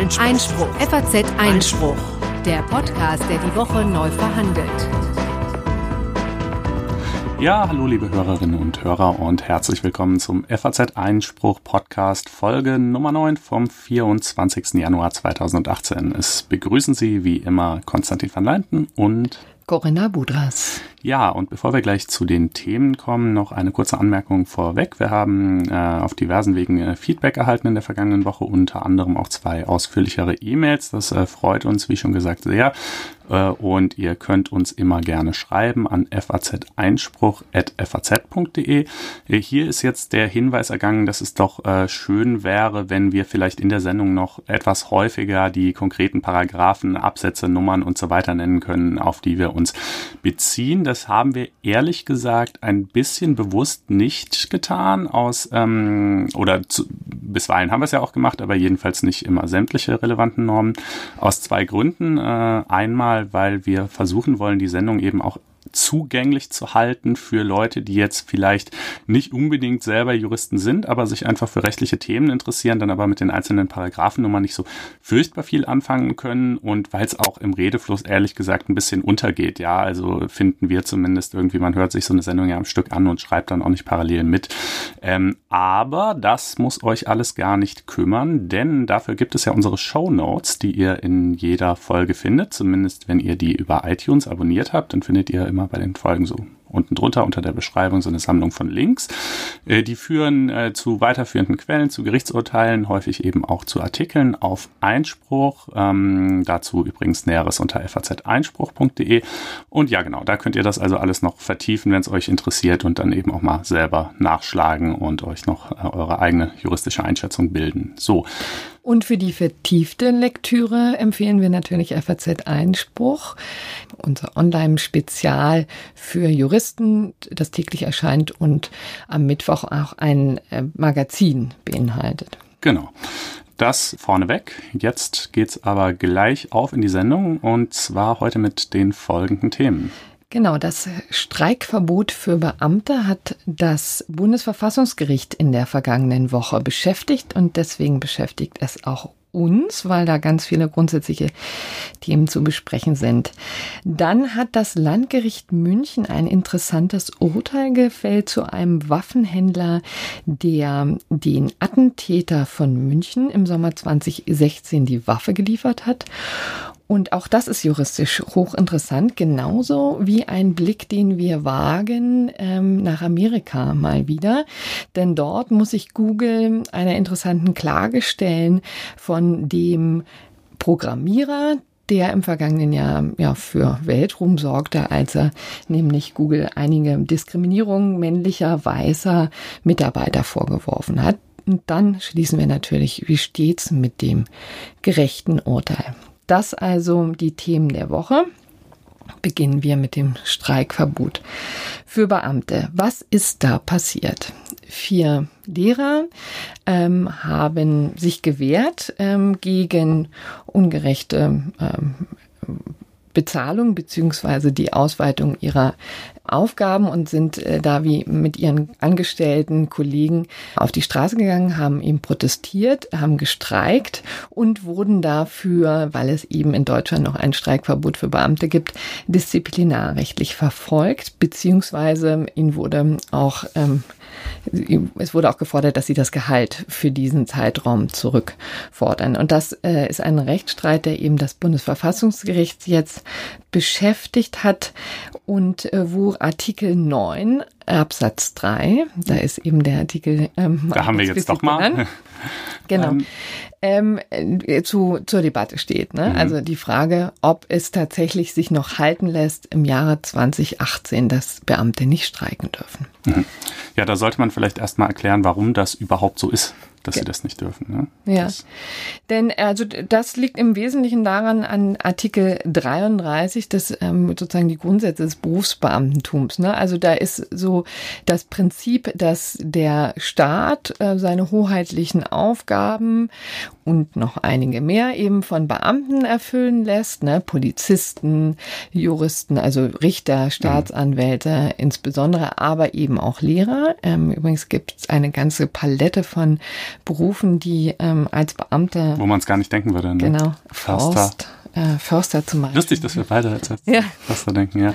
Einspruch. Einspruch. FAZ Einspruch. Der Podcast, der die Woche neu verhandelt. Ja, hallo liebe Hörerinnen und Hörer und herzlich willkommen zum FAZ Einspruch Podcast Folge Nummer 9 vom 24. Januar 2018. Es begrüßen Sie wie immer Konstantin van Leinten und Corinna Budras. Ja, und bevor wir gleich zu den Themen kommen, noch eine kurze Anmerkung vorweg. Wir haben äh, auf diversen Wegen äh, Feedback erhalten in der vergangenen Woche, unter anderem auch zwei ausführlichere E-Mails. Das äh, freut uns, wie schon gesagt, sehr. Äh, und ihr könnt uns immer gerne schreiben an fazeinspruch.faz.de. Äh, hier ist jetzt der Hinweis ergangen, dass es doch äh, schön wäre, wenn wir vielleicht in der Sendung noch etwas häufiger die konkreten Paragraphen, Absätze, Nummern und so weiter nennen können, auf die wir uns beziehen das haben wir ehrlich gesagt ein bisschen bewusst nicht getan aus ähm, oder zu, bisweilen haben wir es ja auch gemacht, aber jedenfalls nicht immer sämtliche relevanten Normen aus zwei Gründen. Äh, einmal, weil wir versuchen wollen, die Sendung eben auch zugänglich zu halten für Leute, die jetzt vielleicht nicht unbedingt selber Juristen sind, aber sich einfach für rechtliche Themen interessieren, dann aber mit den einzelnen Paragraphennummern nicht so furchtbar viel anfangen können und weil es auch im Redefluss ehrlich gesagt ein bisschen untergeht. Ja, also finden wir zumindest irgendwie, man hört sich so eine Sendung ja am Stück an und schreibt dann auch nicht parallel mit. Ähm, aber das muss euch alles gar nicht kümmern, denn dafür gibt es ja unsere Show Notes, die ihr in jeder Folge findet, zumindest wenn ihr die über iTunes abonniert habt, dann findet ihr immer bei den Folgen so unten drunter unter der Beschreibung so eine Sammlung von Links. Äh, die führen äh, zu weiterführenden Quellen, zu Gerichtsurteilen, häufig eben auch zu Artikeln auf Einspruch. Ähm, dazu übrigens Näheres unter faz-einspruch.de. Und ja, genau, da könnt ihr das also alles noch vertiefen, wenn es euch interessiert und dann eben auch mal selber nachschlagen und euch noch äh, eure eigene juristische Einschätzung bilden. So, und für die vertiefte Lektüre empfehlen wir natürlich FAZ Einspruch, unser Online-Spezial für Juristen, das täglich erscheint und am Mittwoch auch ein äh, Magazin beinhaltet. Genau. Das vorneweg. Jetzt geht's aber gleich auf in die Sendung und zwar heute mit den folgenden Themen. Genau, das Streikverbot für Beamte hat das Bundesverfassungsgericht in der vergangenen Woche beschäftigt und deswegen beschäftigt es auch uns, weil da ganz viele grundsätzliche Themen zu besprechen sind. Dann hat das Landgericht München ein interessantes Urteil gefällt zu einem Waffenhändler, der den Attentäter von München im Sommer 2016 die Waffe geliefert hat. Und auch das ist juristisch hochinteressant, genauso wie ein Blick, den wir wagen ähm, nach Amerika mal wieder. Denn dort muss ich Google einer interessanten Klage stellen von dem Programmierer, der im vergangenen Jahr ja für Weltruhm sorgte, als er nämlich Google einige Diskriminierungen männlicher weißer Mitarbeiter vorgeworfen hat. Und dann schließen wir natürlich, wie steht's mit dem gerechten Urteil? Das also die Themen der Woche. Beginnen wir mit dem Streikverbot für Beamte. Was ist da passiert? Vier Lehrer ähm, haben sich gewehrt ähm, gegen ungerechte ähm, Bezahlung beziehungsweise die Ausweitung ihrer Aufgaben und sind äh, da wie mit ihren angestellten Kollegen auf die Straße gegangen, haben eben protestiert, haben gestreikt und wurden dafür, weil es eben in Deutschland noch ein Streikverbot für Beamte gibt, disziplinarrechtlich verfolgt, beziehungsweise ihnen wurde auch ähm, es wurde auch gefordert, dass sie das Gehalt für diesen Zeitraum zurückfordern. Und das äh, ist ein Rechtsstreit, der eben das Bundesverfassungsgericht jetzt beschäftigt hat und äh, wo Artikel 9 Absatz 3, da ist eben der Artikel. Ähm, da haben wir jetzt doch mal. Genau. Ähm, äh, zu, zur Debatte steht. Ne? Mhm. Also die Frage, ob es tatsächlich sich noch halten lässt im Jahre 2018, dass Beamte nicht streiken dürfen. Mhm. Ja, da sollte man vielleicht erstmal erklären, warum das überhaupt so ist dass ja. sie das nicht dürfen. Ne? Ja, das. denn also das liegt im Wesentlichen daran an Artikel 33, das ähm, sozusagen die Grundsätze des Berufsbeamtentums. Ne? Also da ist so das Prinzip, dass der Staat äh, seine hoheitlichen Aufgaben und noch einige mehr eben von Beamten erfüllen lässt, ne? Polizisten, Juristen, also Richter, Staatsanwälte insbesondere, aber eben auch Lehrer. Ähm, übrigens gibt es eine ganze Palette von Berufen, die ähm, als Beamte. Wo man es gar nicht denken würde. Ne? Genau. Förster. Forst, äh, Förster zum Beispiel. Lustig, dass wir beide als ja. Förster denken, ja.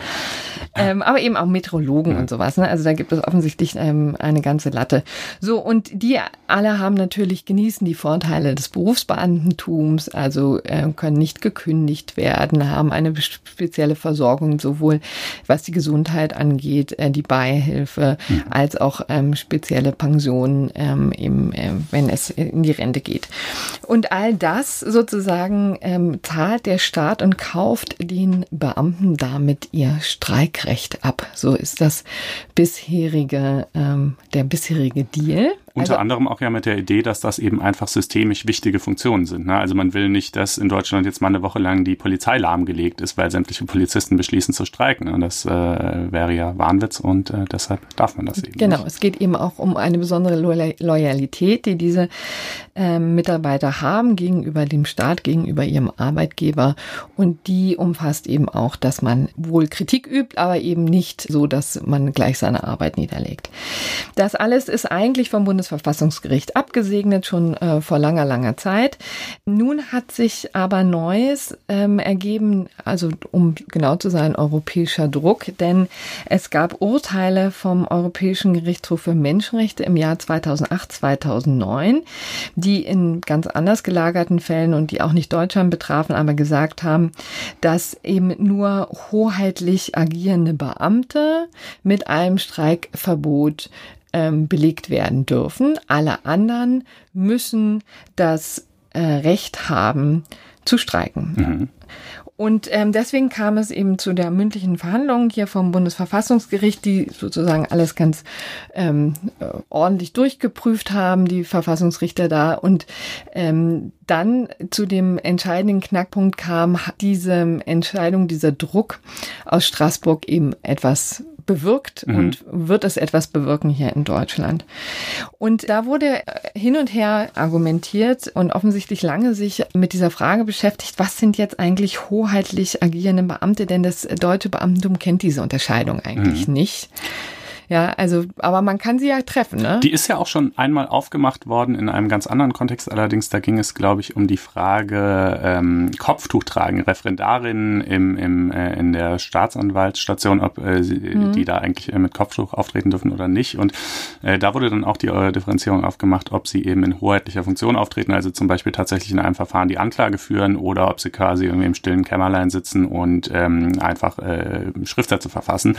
Ähm, aber eben auch Meteorologen ja. und sowas. Ne? Also da gibt es offensichtlich ähm, eine ganze Latte. So, und die alle haben natürlich, genießen die Vorteile des Berufsbeamtentums, also äh, können nicht gekündigt werden, haben eine spezielle Versorgung, sowohl was die Gesundheit angeht, äh, die Beihilfe, mhm. als auch ähm, spezielle Pensionen, ähm, eben, äh, wenn es in die Rente geht. Und all das sozusagen ähm, zahlt der Staat und kauft den Beamten damit ihr Streikrecht ab. So ist das bisherige, ähm, der bisherige Deal. Unter also, anderem auch ja mit der Idee, dass das eben einfach systemisch wichtige Funktionen sind. Ne? Also man will nicht, dass in Deutschland jetzt mal eine Woche lang die Polizei lahmgelegt ist, weil sämtliche Polizisten beschließen zu streiken. Und das äh, wäre ja Wahnwitz und äh, deshalb darf man das eben. Genau, nicht. es geht eben auch um eine besondere Loyalität, die diese äh, Mitarbeiter haben gegenüber dem Staat, gegenüber ihrem Arbeitgeber. Und die umfasst eben auch, dass man wohl Kritik übt, aber eben nicht so, dass man gleich seine Arbeit niederlegt. Das alles ist eigentlich vom Bundes Bundesverfassungsgericht abgesegnet, schon äh, vor langer, langer Zeit. Nun hat sich aber Neues ähm, ergeben, also um genau zu sein, europäischer Druck, denn es gab Urteile vom Europäischen Gerichtshof für Menschenrechte im Jahr 2008, 2009, die in ganz anders gelagerten Fällen und die auch nicht Deutschland betrafen, aber gesagt haben, dass eben nur hoheitlich agierende Beamte mit einem Streikverbot ähm, belegt werden dürfen. Alle anderen müssen das äh, Recht haben, zu streiken. Mhm. Und ähm, deswegen kam es eben zu der mündlichen Verhandlung hier vom Bundesverfassungsgericht, die sozusagen alles ganz ähm, äh, ordentlich durchgeprüft haben, die Verfassungsrichter da. Und ähm, dann zu dem entscheidenden Knackpunkt kam diese Entscheidung, dieser Druck aus Straßburg eben etwas bewirkt mhm. und wird es etwas bewirken hier in Deutschland. Und da wurde hin und her argumentiert und offensichtlich lange sich mit dieser Frage beschäftigt, was sind jetzt eigentlich hoheitlich agierende Beamte, denn das deutsche Beamtentum kennt diese Unterscheidung eigentlich mhm. nicht. Ja, also, aber man kann sie ja treffen, ne? Die ist ja auch schon einmal aufgemacht worden in einem ganz anderen Kontext. Allerdings, da ging es, glaube ich, um die Frage ähm, Kopftuch tragen, Referendarinnen im, im, äh, in der Staatsanwaltsstation, ob äh, sie, mhm. die da eigentlich äh, mit Kopftuch auftreten dürfen oder nicht. Und äh, da wurde dann auch die äh, Differenzierung aufgemacht, ob sie eben in hoheitlicher Funktion auftreten, also zum Beispiel tatsächlich in einem Verfahren die Anklage führen oder ob sie quasi irgendwie im stillen Kämmerlein sitzen und ähm, einfach äh, Schriftsätze verfassen.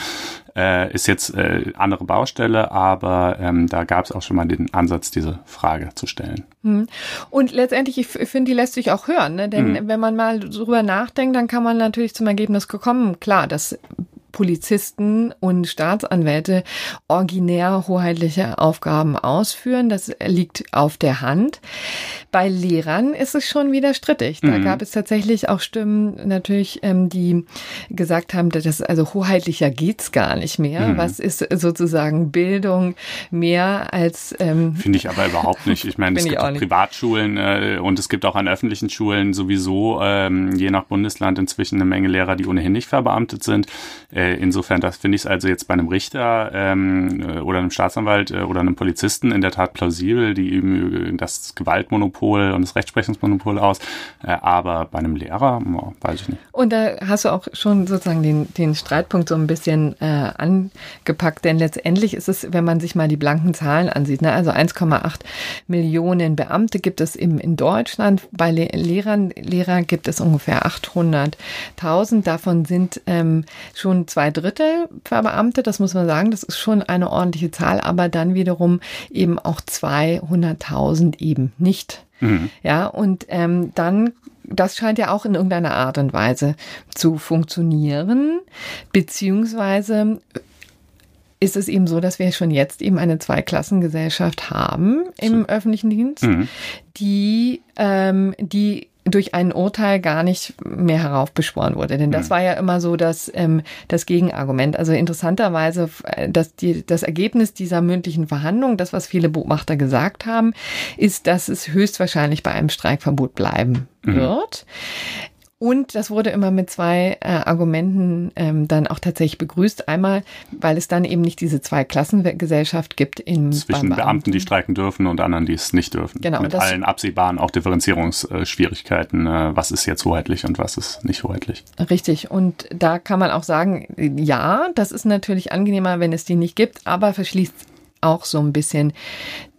Äh, ist jetzt äh, andere Baustelle, aber ähm, da gab es auch schon mal den Ansatz, diese Frage zu stellen. Hm. Und letztendlich, ich finde, die lässt sich auch hören, ne? denn mhm. wenn man mal drüber nachdenkt, dann kann man natürlich zum Ergebnis kommen, klar, das Polizisten und Staatsanwälte originär hoheitliche Aufgaben ausführen. Das liegt auf der Hand. Bei Lehrern ist es schon wieder strittig. Da mhm. gab es tatsächlich auch Stimmen natürlich, ähm, die gesagt haben, dass das also hoheitlicher geht's gar nicht mehr. Mhm. Was ist sozusagen Bildung mehr als ähm, finde ich aber überhaupt nicht. Ich meine, es gibt auch Privatschulen äh, und es gibt auch an öffentlichen Schulen sowieso ähm, je nach Bundesland inzwischen eine Menge Lehrer, die ohnehin nicht verbeamtet sind. Äh, äh, insofern, das finde ich es also jetzt bei einem Richter ähm, äh, oder einem Staatsanwalt äh, oder einem Polizisten in der Tat plausibel, die üben das Gewaltmonopol und das Rechtsprechungsmonopol aus. Äh, aber bei einem Lehrer, oh, weiß ich nicht. Und da hast du auch schon sozusagen den, den Streitpunkt so ein bisschen äh, angepackt, denn letztendlich ist es, wenn man sich mal die blanken Zahlen ansieht, ne, also 1,8 Millionen Beamte gibt es eben in Deutschland. Bei Le Lehrern, Lehrer gibt es ungefähr 800.000. Davon sind ähm, schon zwei Drittel Verbeamte, das muss man sagen, das ist schon eine ordentliche Zahl, aber dann wiederum eben auch 200.000 eben nicht. Mhm. Ja, und ähm, dann das scheint ja auch in irgendeiner Art und Weise zu funktionieren, beziehungsweise ist es eben so, dass wir schon jetzt eben eine Zweiklassengesellschaft haben im so. öffentlichen Dienst, mhm. die, ähm, die durch ein Urteil gar nicht mehr heraufbeschworen wurde. Denn das mhm. war ja immer so das, ähm, das Gegenargument. Also interessanterweise, äh, dass die, das Ergebnis dieser mündlichen Verhandlung, das, was viele Beobachter gesagt haben, ist, dass es höchstwahrscheinlich bei einem Streikverbot bleiben mhm. Und das wurde immer mit zwei äh, Argumenten ähm, dann auch tatsächlich begrüßt. Einmal, weil es dann eben nicht diese Zweiklassengesellschaft gibt im zwischen Beamten. Beamten, die streiken dürfen und anderen, die es nicht dürfen. Genau. Mit allen absehbaren auch Differenzierungsschwierigkeiten. Äh, was ist jetzt hoheitlich und was ist nicht hoheitlich? Richtig. Und da kann man auch sagen, ja, das ist natürlich angenehmer, wenn es die nicht gibt, aber verschließt auch so ein bisschen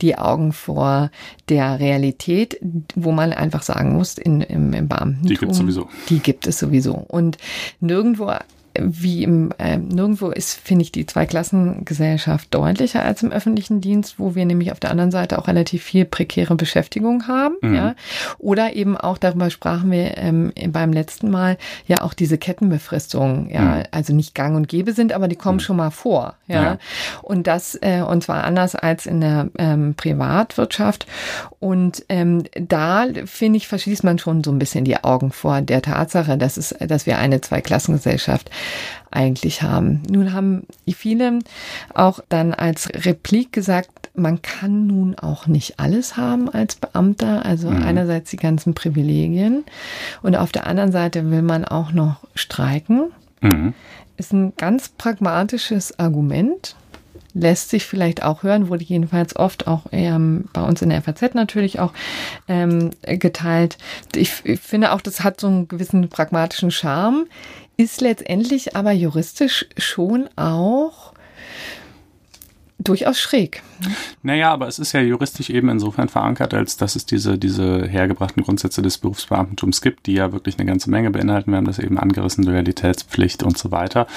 die Augen vor der Realität, wo man einfach sagen muss, in, im, im Beamtentum. Die gibt es sowieso. Die gibt es sowieso. Und nirgendwo wie im äh, nirgendwo ist, finde ich, die Zweiklassengesellschaft deutlicher als im öffentlichen Dienst, wo wir nämlich auf der anderen Seite auch relativ viel prekäre Beschäftigung haben. Mhm. Ja. Oder eben auch, darüber sprachen wir ähm, beim letzten Mal, ja auch diese Kettenbefristungen, ja, mhm. also nicht gang und gäbe sind, aber die kommen mhm. schon mal vor. Ja. ja. Und das, äh, und zwar anders als in der ähm, Privatwirtschaft. Und ähm, da, finde ich, verschließt man schon so ein bisschen die Augen vor der Tatsache, dass es, dass wir eine Zweiklassengesellschaft eigentlich haben. Nun haben viele auch dann als Replik gesagt, man kann nun auch nicht alles haben als Beamter, also mhm. einerseits die ganzen Privilegien und auf der anderen Seite will man auch noch streiken. Mhm. Ist ein ganz pragmatisches Argument lässt sich vielleicht auch hören, wurde jedenfalls oft auch ähm, bei uns in der FAZ natürlich auch ähm, geteilt. Ich, ich finde auch, das hat so einen gewissen pragmatischen Charme ist letztendlich aber juristisch schon auch durchaus schräg. Naja, aber es ist ja juristisch eben insofern verankert, als dass es diese, diese hergebrachten Grundsätze des Berufsbeamtentums gibt, die ja wirklich eine ganze Menge beinhalten. Wir haben das eben angerissen, Loyalitätspflicht und so weiter.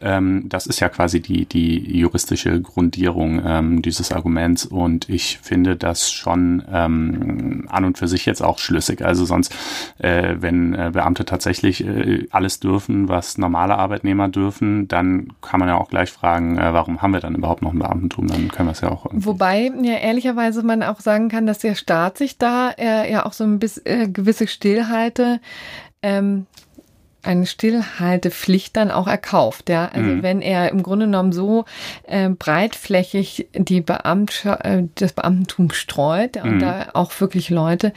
Ähm, das ist ja quasi die, die juristische Grundierung ähm, dieses Arguments und ich finde das schon ähm, an und für sich jetzt auch schlüssig. Also sonst, äh, wenn äh, Beamte tatsächlich äh, alles dürfen, was normale Arbeitnehmer dürfen, dann kann man ja auch gleich fragen, äh, warum haben wir dann überhaupt noch ein Beamtentum? Dann können wir es ja auch irgendwie. Wobei ja ehrlicherweise man auch sagen kann, dass der Staat sich da äh, ja auch so ein bisschen äh, gewisse Stillhalte ähm, eine Stillhaltepflicht dann auch erkauft. Ja? Also mhm. wenn er im Grunde genommen so äh, breitflächig die Beamt, äh, das Beamtentum streut mhm. und da auch wirklich Leute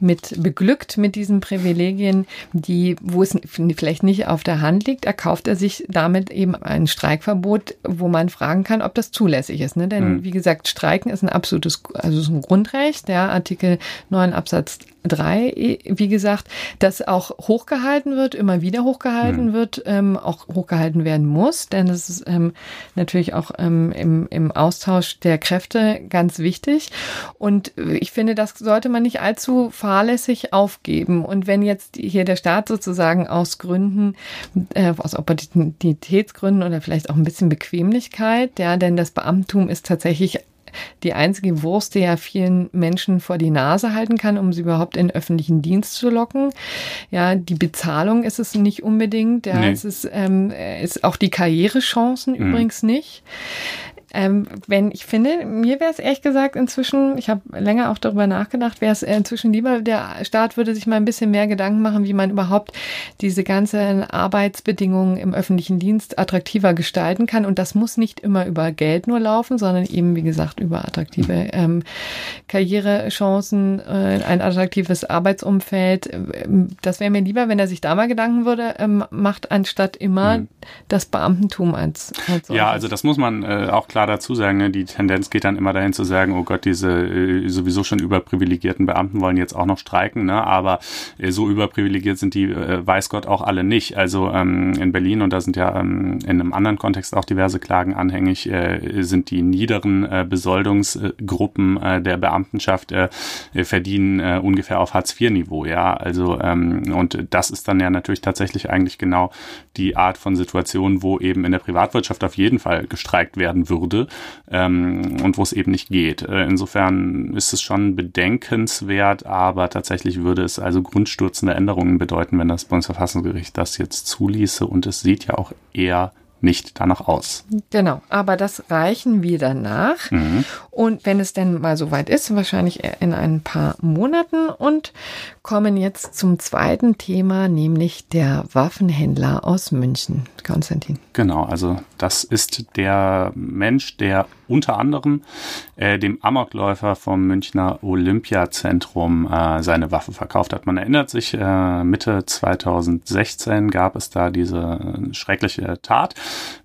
mit beglückt mit diesen Privilegien, die, wo es vielleicht nicht auf der Hand liegt, erkauft er sich damit eben ein Streikverbot, wo man fragen kann, ob das zulässig ist. Ne? Denn mhm. wie gesagt, Streiken ist ein absolutes, also ist ein Grundrecht, ja, Artikel 9 Absatz drei, wie gesagt, das auch hochgehalten wird, immer wieder hochgehalten mhm. wird, ähm, auch hochgehalten werden muss, denn es ist ähm, natürlich auch ähm, im, im Austausch der Kräfte ganz wichtig. Und ich finde, das sollte man nicht allzu fahrlässig aufgeben. Und wenn jetzt hier der Staat sozusagen aus Gründen, äh, aus Opportunitätsgründen oder vielleicht auch ein bisschen Bequemlichkeit, ja, denn das Beamtum ist tatsächlich die einzige Wurst, die ja vielen Menschen vor die Nase halten kann, um sie überhaupt in öffentlichen Dienst zu locken. Ja, die Bezahlung ist es nicht unbedingt. Ja, nee. es ist, ähm, ist auch die Karrierechancen mhm. übrigens nicht. Ähm, wenn ich finde, mir wäre es ehrlich gesagt inzwischen, ich habe länger auch darüber nachgedacht, wäre es inzwischen lieber, der Staat würde sich mal ein bisschen mehr Gedanken machen, wie man überhaupt diese ganzen Arbeitsbedingungen im öffentlichen Dienst attraktiver gestalten kann. Und das muss nicht immer über Geld nur laufen, sondern eben, wie gesagt, über attraktive ähm, Karrierechancen, äh, ein attraktives Arbeitsumfeld. Ähm, das wäre mir lieber, wenn er sich da mal Gedanken würde, ähm, macht, anstatt immer mhm. das Beamtentum als, als Ja, also das muss man äh, auch klar klar dazu sagen, ne? die Tendenz geht dann immer dahin zu sagen, oh Gott, diese äh, sowieso schon überprivilegierten Beamten wollen jetzt auch noch streiken, ne? aber äh, so überprivilegiert sind die, äh, weiß Gott, auch alle nicht. Also ähm, in Berlin, und da sind ja ähm, in einem anderen Kontext auch diverse Klagen anhängig, äh, sind die niederen äh, Besoldungsgruppen äh, der Beamtenschaft äh, verdienen äh, ungefähr auf Hartz-IV-Niveau, ja. Also ähm, und das ist dann ja natürlich tatsächlich eigentlich genau die Art von Situation, wo eben in der Privatwirtschaft auf jeden Fall gestreikt werden würde würde ähm, und wo es eben nicht geht. Äh, insofern ist es schon bedenkenswert, aber tatsächlich würde es also grundstürzende Änderungen bedeuten, wenn das Bundesverfassungsgericht das jetzt zuließe und es sieht ja auch eher nicht danach aus. Genau, aber das reichen wir danach. Mhm. Und wenn es denn mal soweit ist, wahrscheinlich in ein paar Monaten und kommen jetzt zum zweiten Thema, nämlich der Waffenhändler aus München. Konstantin. Genau, also das ist der Mensch, der unter anderem äh, dem Amokläufer vom Münchner Olympiazentrum äh, seine Waffe verkauft hat. Man erinnert sich, äh, Mitte 2016 gab es da diese schreckliche Tat.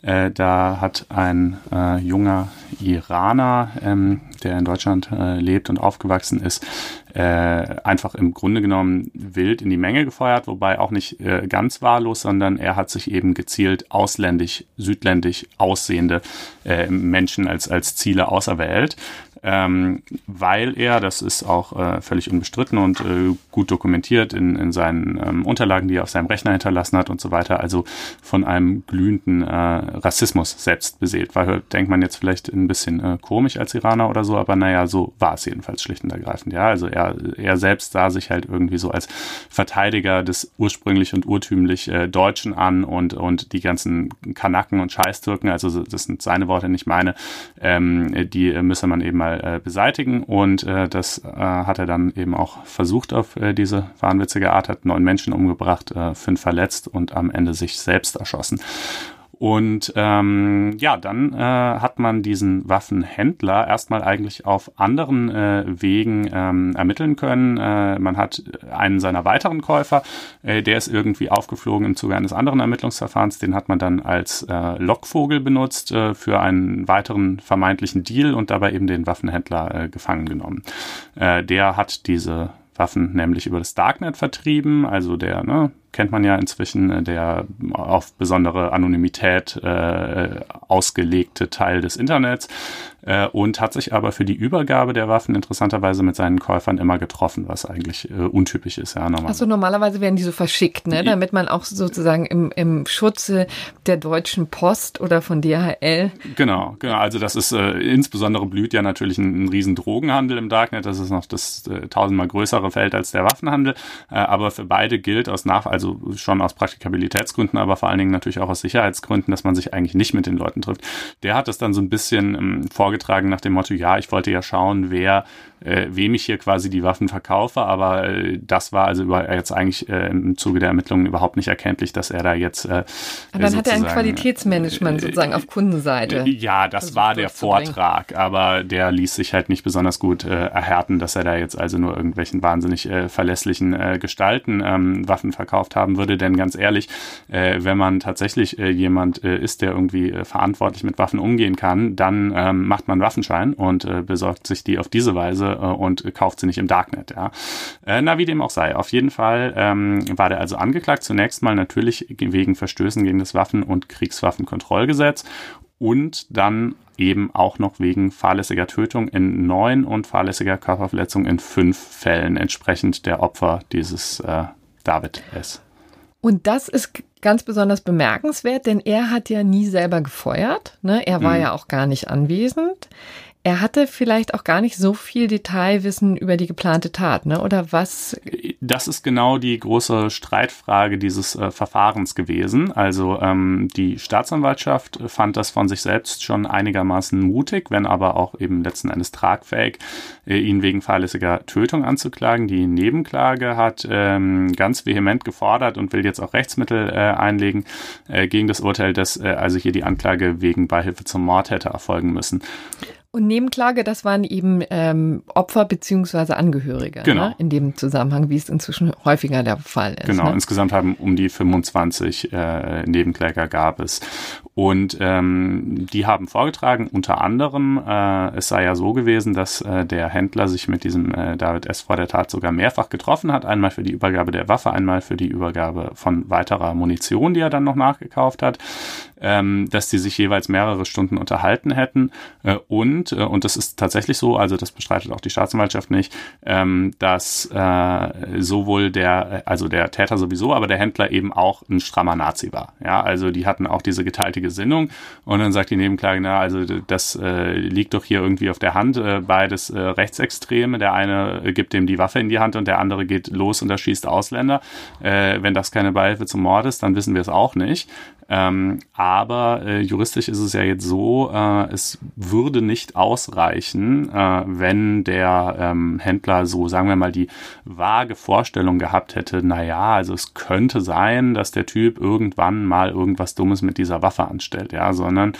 Äh, da hat ein äh, junger Iraner, ähm, der in Deutschland äh, lebt und aufgewachsen ist, äh, einfach im Grunde genommen wild in die Menge gefeuert, wobei auch nicht äh, ganz wahllos, sondern er hat sich eben gezielt ausländisch, südländisch aussehende äh, Menschen als, als Ziele auserwählt ähm, weil er, das ist auch äh, völlig unbestritten und äh, gut dokumentiert in, in seinen ähm, Unterlagen, die er auf seinem Rechner hinterlassen hat und so weiter, also von einem glühenden äh, Rassismus selbst beseelt. Weil denkt man jetzt vielleicht ein bisschen äh, komisch als Iraner oder so, aber naja, so war es jedenfalls schlicht und ergreifend. Ja, also er, er selbst sah sich halt irgendwie so als Verteidiger des ursprünglich und urtümlich äh, Deutschen an und, und die ganzen Kanaken und Scheißtürken, also das sind seine Worte, nicht meine, ähm, die müsse man eben mal mal äh, beseitigen. Und äh, das äh, hat er dann eben auch versucht auf äh, diese wahnwitzige Art, hat neun Menschen umgebracht, äh, fünf verletzt und am Ende sich selbst erschossen. Und ähm, ja, dann äh, hat man diesen Waffenhändler erstmal eigentlich auf anderen äh, Wegen ähm, ermitteln können. Äh, man hat einen seiner weiteren Käufer, äh, der ist irgendwie aufgeflogen im Zuge eines anderen Ermittlungsverfahrens. Den hat man dann als äh, Lockvogel benutzt äh, für einen weiteren vermeintlichen Deal und dabei eben den Waffenhändler äh, gefangen genommen. Äh, der hat diese Waffen nämlich über das Darknet vertrieben, also der ne, kennt man ja inzwischen, äh, der auf besondere Anonymität äh, ausgelegte Teil des Internets äh, und hat sich aber für die Übergabe der Waffen interessanterweise mit seinen Käufern immer getroffen, was eigentlich äh, untypisch ist. Ja, normal. Also normalerweise werden die so verschickt, ne? damit man auch sozusagen im, im Schutze der Deutschen Post oder von DHL. Genau, genau. Also das ist äh, insbesondere blüht ja natürlich ein, ein riesen Drogenhandel im Darknet. Das ist noch das äh, tausendmal größere Feld als der Waffenhandel. Aber für beide gilt aus nach also schon aus Praktikabilitätsgründen, aber vor allen Dingen natürlich auch aus Sicherheitsgründen, dass man sich eigentlich nicht mit den Leuten trifft. Der hat es dann so ein bisschen ähm, vorgetragen nach dem Motto, ja, ich wollte ja schauen, wer äh, wem ich hier quasi die Waffen verkaufe, aber äh, das war also über, jetzt eigentlich äh, im Zuge der Ermittlungen überhaupt nicht erkenntlich, dass er da jetzt. Äh, aber dann hat er ein Qualitätsmanagement sozusagen auf Kundenseite. Äh, ja, das war der Vortrag, aber der ließ sich halt nicht besonders gut äh, erhärten, dass er da jetzt also nur irgendwelchen wahnsinnig äh, verlässlichen äh, Gestalten ähm, Waffen verkauft haben würde. Denn ganz ehrlich, äh, wenn man tatsächlich äh, jemand äh, ist, der irgendwie äh, verantwortlich mit Waffen umgehen kann, dann ähm, macht man Waffenschein und äh, besorgt sich die auf diese Weise äh, und kauft sie nicht im Darknet. Ja. Na, wie dem auch sei. Auf jeden Fall ähm, war der also angeklagt. Zunächst mal natürlich wegen Verstößen gegen das Waffen- und Kriegswaffenkontrollgesetz und dann eben auch noch wegen fahrlässiger Tötung in neun und fahrlässiger Körperverletzung in fünf Fällen entsprechend der Opfer dieses äh, David S. Und das ist ganz besonders bemerkenswert, denn er hat ja nie selber gefeuert. Ne? Er war mhm. ja auch gar nicht anwesend. Er hatte vielleicht auch gar nicht so viel Detailwissen über die geplante Tat, ne? Oder was? Das ist genau die große Streitfrage dieses äh, Verfahrens gewesen. Also ähm, die Staatsanwaltschaft fand das von sich selbst schon einigermaßen mutig, wenn aber auch eben letzten Endes tragfähig, äh, ihn wegen fahrlässiger Tötung anzuklagen. Die Nebenklage hat ähm, ganz vehement gefordert und will jetzt auch Rechtsmittel äh, einlegen äh, gegen das Urteil, dass äh, also hier die Anklage wegen Beihilfe zum Mord hätte erfolgen müssen. Und Nebenklage, das waren eben ähm, Opfer beziehungsweise Angehörige genau. ne? in dem Zusammenhang, wie es inzwischen häufiger der Fall ist. Genau, ne? insgesamt haben um die 25 äh, Nebenkläger gab es. Und ähm, die haben vorgetragen, unter anderem, äh, es sei ja so gewesen, dass äh, der Händler sich mit diesem äh, David S. vor der Tat sogar mehrfach getroffen hat. Einmal für die Übergabe der Waffe, einmal für die Übergabe von weiterer Munition, die er dann noch nachgekauft hat ähm, dass die sich jeweils mehrere Stunden unterhalten hätten. Äh, und, äh, und das ist tatsächlich so, also das bestreitet auch die Staatsanwaltschaft nicht, ähm, dass äh, sowohl der, also der Täter sowieso, aber der Händler eben auch ein strammer Nazi war. Ja, also die hatten auch diese geteilte Gesinnung. Und dann sagt die Nebenklage, na, also das äh, liegt doch hier irgendwie auf der Hand, äh, beides äh, Rechtsextreme. Der eine gibt dem die Waffe in die Hand und der andere geht los und erschießt Ausländer. Äh, wenn das keine Beihilfe zum Mord ist, dann wissen wir es auch nicht. Ähm, aber äh, juristisch ist es ja jetzt so, äh, es würde nicht ausreichen, äh, wenn der ähm, Händler so, sagen wir mal, die vage Vorstellung gehabt hätte, naja, also es könnte sein, dass der Typ irgendwann mal irgendwas Dummes mit dieser Waffe anstellt, ja, sondern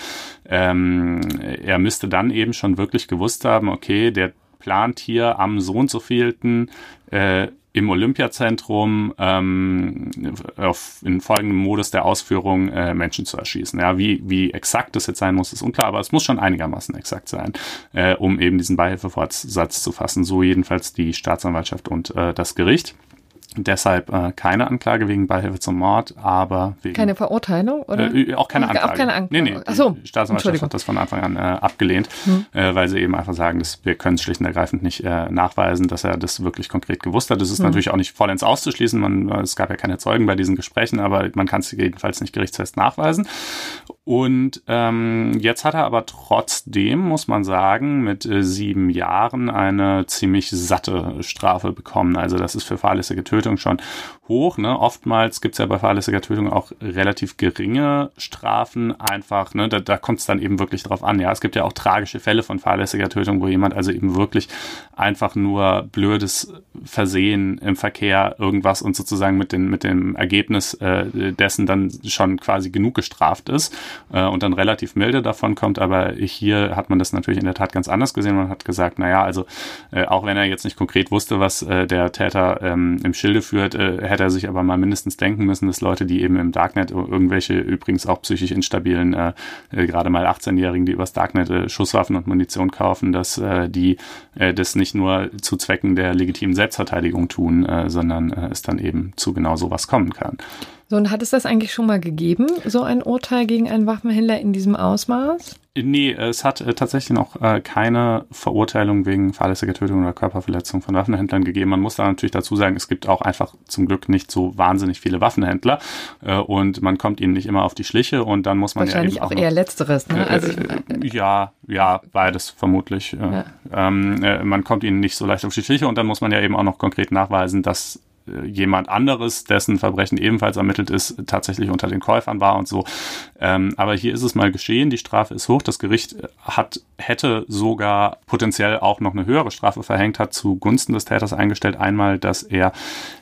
ähm, er müsste dann eben schon wirklich gewusst haben, okay, der plant hier am so und so vielten äh, im Olympiazentrum ähm, auf, in folgendem Modus der Ausführung äh, Menschen zu erschießen. Ja, wie, wie exakt das jetzt sein muss, ist unklar, aber es muss schon einigermaßen exakt sein, äh, um eben diesen Beihilfefortsatz zu fassen. So jedenfalls die Staatsanwaltschaft und äh, das Gericht. Deshalb äh, keine Anklage wegen Beihilfe zum Mord, aber wegen. Keine Verurteilung, oder? Äh, auch keine Anklage. Auch keine Anklage. Nee, nee, Ach so, die Staatsanwaltschaft hat das von Anfang an äh, abgelehnt, hm. äh, weil sie eben einfach sagen, dass wir können es schlicht und ergreifend nicht äh, nachweisen, dass er das wirklich konkret gewusst hat. Das ist hm. natürlich auch nicht vollends auszuschließen. Man, es gab ja keine Zeugen bei diesen Gesprächen, aber man kann es jedenfalls nicht gerichtsfest nachweisen. Und ähm, jetzt hat er aber trotzdem, muss man sagen, mit äh, sieben Jahren eine ziemlich satte Strafe bekommen. Also das ist für fahrlässige Tötung schon hoch. Ne? Oftmals gibt es ja bei fahrlässiger Tötung auch relativ geringe Strafen. Einfach, ne? da, da kommt es dann eben wirklich drauf an. Ja, es gibt ja auch tragische Fälle von fahrlässiger Tötung, wo jemand also eben wirklich einfach nur blödes Versehen im Verkehr irgendwas und sozusagen mit, den, mit dem Ergebnis äh, dessen dann schon quasi genug gestraft ist äh, und dann relativ milde davon kommt. Aber hier hat man das natürlich in der Tat ganz anders gesehen. Man hat gesagt, naja, also äh, auch wenn er jetzt nicht konkret wusste, was äh, der Täter ähm, im Schilde führt, äh, hätte er sich aber mal mindestens denken müssen, dass Leute, die eben im Darknet irgendwelche übrigens auch psychisch instabilen, äh, äh, gerade mal 18-Jährigen, die übers Darknet äh, Schusswaffen und Munition kaufen, dass äh, die äh, das nicht nur zu Zwecken der legitimen Selbstverteidigung tun, äh, sondern äh, es dann eben zu genau sowas kommen kann. So, und hat es das eigentlich schon mal gegeben, so ein Urteil gegen einen Waffenhändler in diesem Ausmaß? Nee, es hat äh, tatsächlich noch äh, keine Verurteilung wegen fahrlässiger Tötung oder Körperverletzung von Waffenhändlern gegeben. Man muss da natürlich dazu sagen, es gibt auch einfach zum Glück nicht so wahnsinnig viele Waffenhändler äh, und man kommt ihnen nicht immer auf die Schliche und dann muss man Wahrscheinlich ja eben auch, auch eher Letzteres, ne? Also ich, äh, ja, ja, beides vermutlich. Ja. Ähm, äh, man kommt ihnen nicht so leicht auf die Schliche und dann muss man ja eben auch noch konkret nachweisen, dass äh, jemand anderes, dessen Verbrechen ebenfalls ermittelt ist, tatsächlich unter den Käufern war und so. Ähm, aber hier ist es mal geschehen, die Strafe ist hoch. Das Gericht hat, hätte sogar potenziell auch noch eine höhere Strafe verhängt, hat zugunsten des Täters eingestellt. Einmal, dass er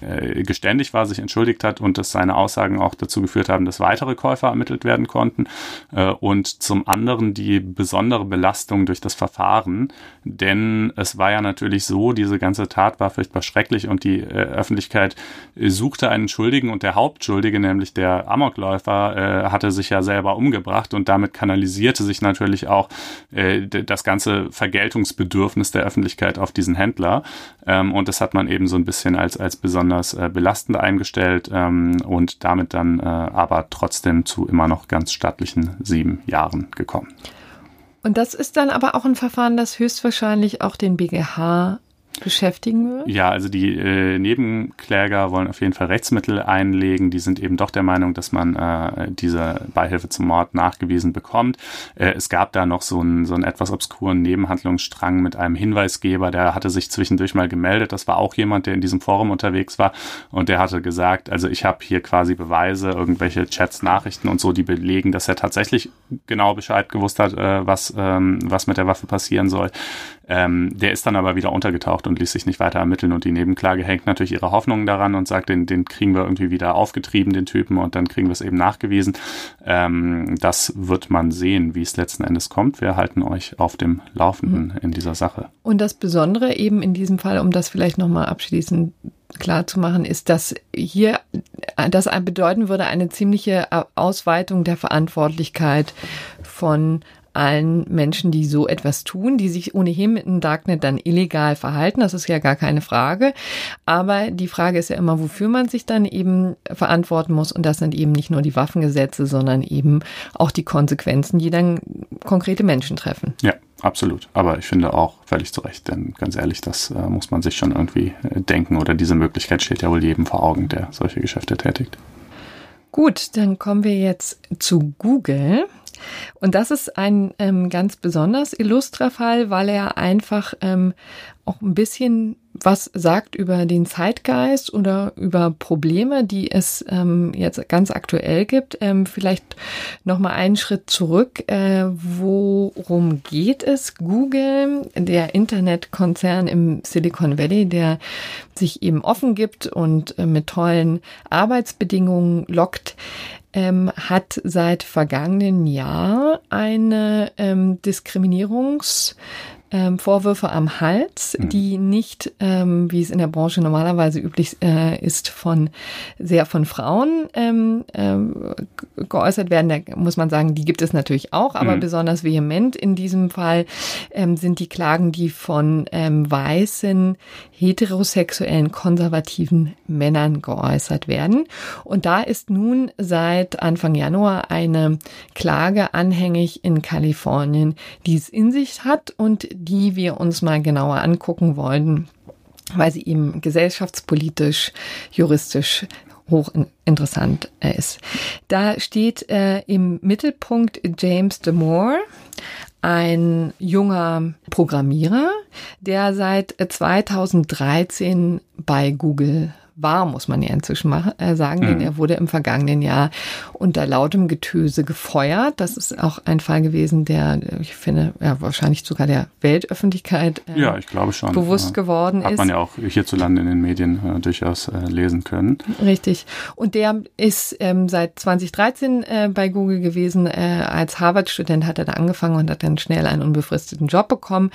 äh, geständig war, sich entschuldigt hat und dass seine Aussagen auch dazu geführt haben, dass weitere Käufer ermittelt werden konnten. Äh, und zum anderen die besondere Belastung durch das Verfahren. Denn es war ja natürlich so, diese ganze Tat war furchtbar schrecklich und die äh, Öffentlichkeit Öffentlichkeit äh, suchte einen Schuldigen und der Hauptschuldige, nämlich der Amokläufer, äh, hatte sich ja selber umgebracht und damit kanalisierte sich natürlich auch äh, das ganze Vergeltungsbedürfnis der Öffentlichkeit auf diesen Händler. Ähm, und das hat man eben so ein bisschen als, als besonders belastend eingestellt ähm, und damit dann aber trotzdem zu immer noch ganz stattlichen sieben Jahren gekommen. Und das ist dann aber auch ein Verfahren, das höchstwahrscheinlich auch den BGH beschäftigen wird? Ja, also die äh, Nebenkläger wollen auf jeden Fall Rechtsmittel einlegen. Die sind eben doch der Meinung, dass man äh, diese Beihilfe zum Mord nachgewiesen bekommt. Äh, es gab da noch so einen, so einen etwas obskuren Nebenhandlungsstrang mit einem Hinweisgeber, der hatte sich zwischendurch mal gemeldet. Das war auch jemand, der in diesem Forum unterwegs war und der hatte gesagt, also ich habe hier quasi Beweise, irgendwelche Chats, Nachrichten und so, die belegen, dass er tatsächlich genau Bescheid gewusst hat, äh, was, ähm, was mit der Waffe passieren soll. Ähm, der ist dann aber wieder untergetaucht und ließ sich nicht weiter ermitteln und die Nebenklage hängt natürlich ihre Hoffnungen daran und sagt, den, den kriegen wir irgendwie wieder aufgetrieben, den Typen, und dann kriegen wir es eben nachgewiesen. Ähm, das wird man sehen, wie es letzten Endes kommt. Wir halten euch auf dem Laufenden mhm. in dieser Sache. Und das Besondere eben in diesem Fall, um das vielleicht nochmal abschließend klar zu machen, ist, dass hier das bedeuten würde eine ziemliche Ausweitung der Verantwortlichkeit von allen Menschen, die so etwas tun, die sich ohnehin mit dem Darknet dann illegal verhalten. Das ist ja gar keine Frage. Aber die Frage ist ja immer, wofür man sich dann eben verantworten muss. Und das sind eben nicht nur die Waffengesetze, sondern eben auch die Konsequenzen, die dann konkrete Menschen treffen. Ja. Absolut, aber ich finde auch völlig zu Recht, denn ganz ehrlich, das äh, muss man sich schon irgendwie äh, denken oder diese Möglichkeit steht ja wohl jedem vor Augen, der solche Geschäfte tätigt. Gut, dann kommen wir jetzt zu Google. Und das ist ein ähm, ganz besonders illustrer Fall, weil er einfach ähm, auch ein bisschen was sagt über den Zeitgeist oder über Probleme, die es ähm, jetzt ganz aktuell gibt. Ähm, vielleicht noch mal einen Schritt zurück. Äh, worum geht es? Google, der Internetkonzern im Silicon Valley, der sich eben offen gibt und äh, mit tollen Arbeitsbedingungen lockt, ähm, hat seit vergangenen Jahr eine ähm, Diskriminierungs ähm, am Hals, mhm. die nicht, ähm, wie es in der Branche normalerweise üblich äh, ist, von sehr von Frauen ähm, ähm, geäußert werden. Da muss man sagen, die gibt es natürlich auch, aber mhm. besonders vehement in diesem Fall sind die Klagen, die von weißen, heterosexuellen, konservativen Männern geäußert werden. Und da ist nun seit Anfang Januar eine Klage anhängig in Kalifornien, die es in sich hat und die wir uns mal genauer angucken wollen, weil sie eben gesellschaftspolitisch, juristisch hochinteressant ist. Da steht äh, im Mittelpunkt James Damore, ein junger Programmierer, der seit 2013 bei Google war, muss man ja inzwischen machen, äh, sagen, mhm. denn er wurde im vergangenen Jahr unter lautem Getöse gefeuert. Das ist auch ein Fall gewesen, der, ich finde, ja, wahrscheinlich sogar der Weltöffentlichkeit äh, ja, ich glaube schon. bewusst ja. geworden Hat ist. Hat man ja auch hierzulande in den Medien äh, durchaus äh, lesen können. Richtig. Und der ist ähm, seit 2013 äh, bei Google gewesen. Äh, als Harvard-Student hat er da angefangen und hat dann schnell einen unbefristeten Job bekommen.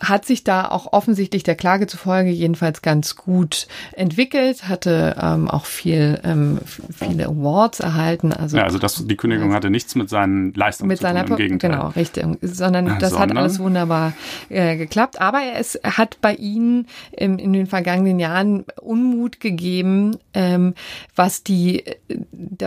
Hat sich da auch offensichtlich der Klage zufolge jedenfalls ganz gut entwickelt entwickelt, hatte ähm, auch viel, ähm, viele Awards erhalten. Also, ja, also das, die Kündigung also, hatte nichts mit seinen Leistungen mit zu tun, seiner, im Gegenteil. Genau, richtig. Sondern das Sondern? hat alles wunderbar äh, geklappt. Aber es hat bei Ihnen im, in den vergangenen Jahren Unmut gegeben, ähm, was die, äh,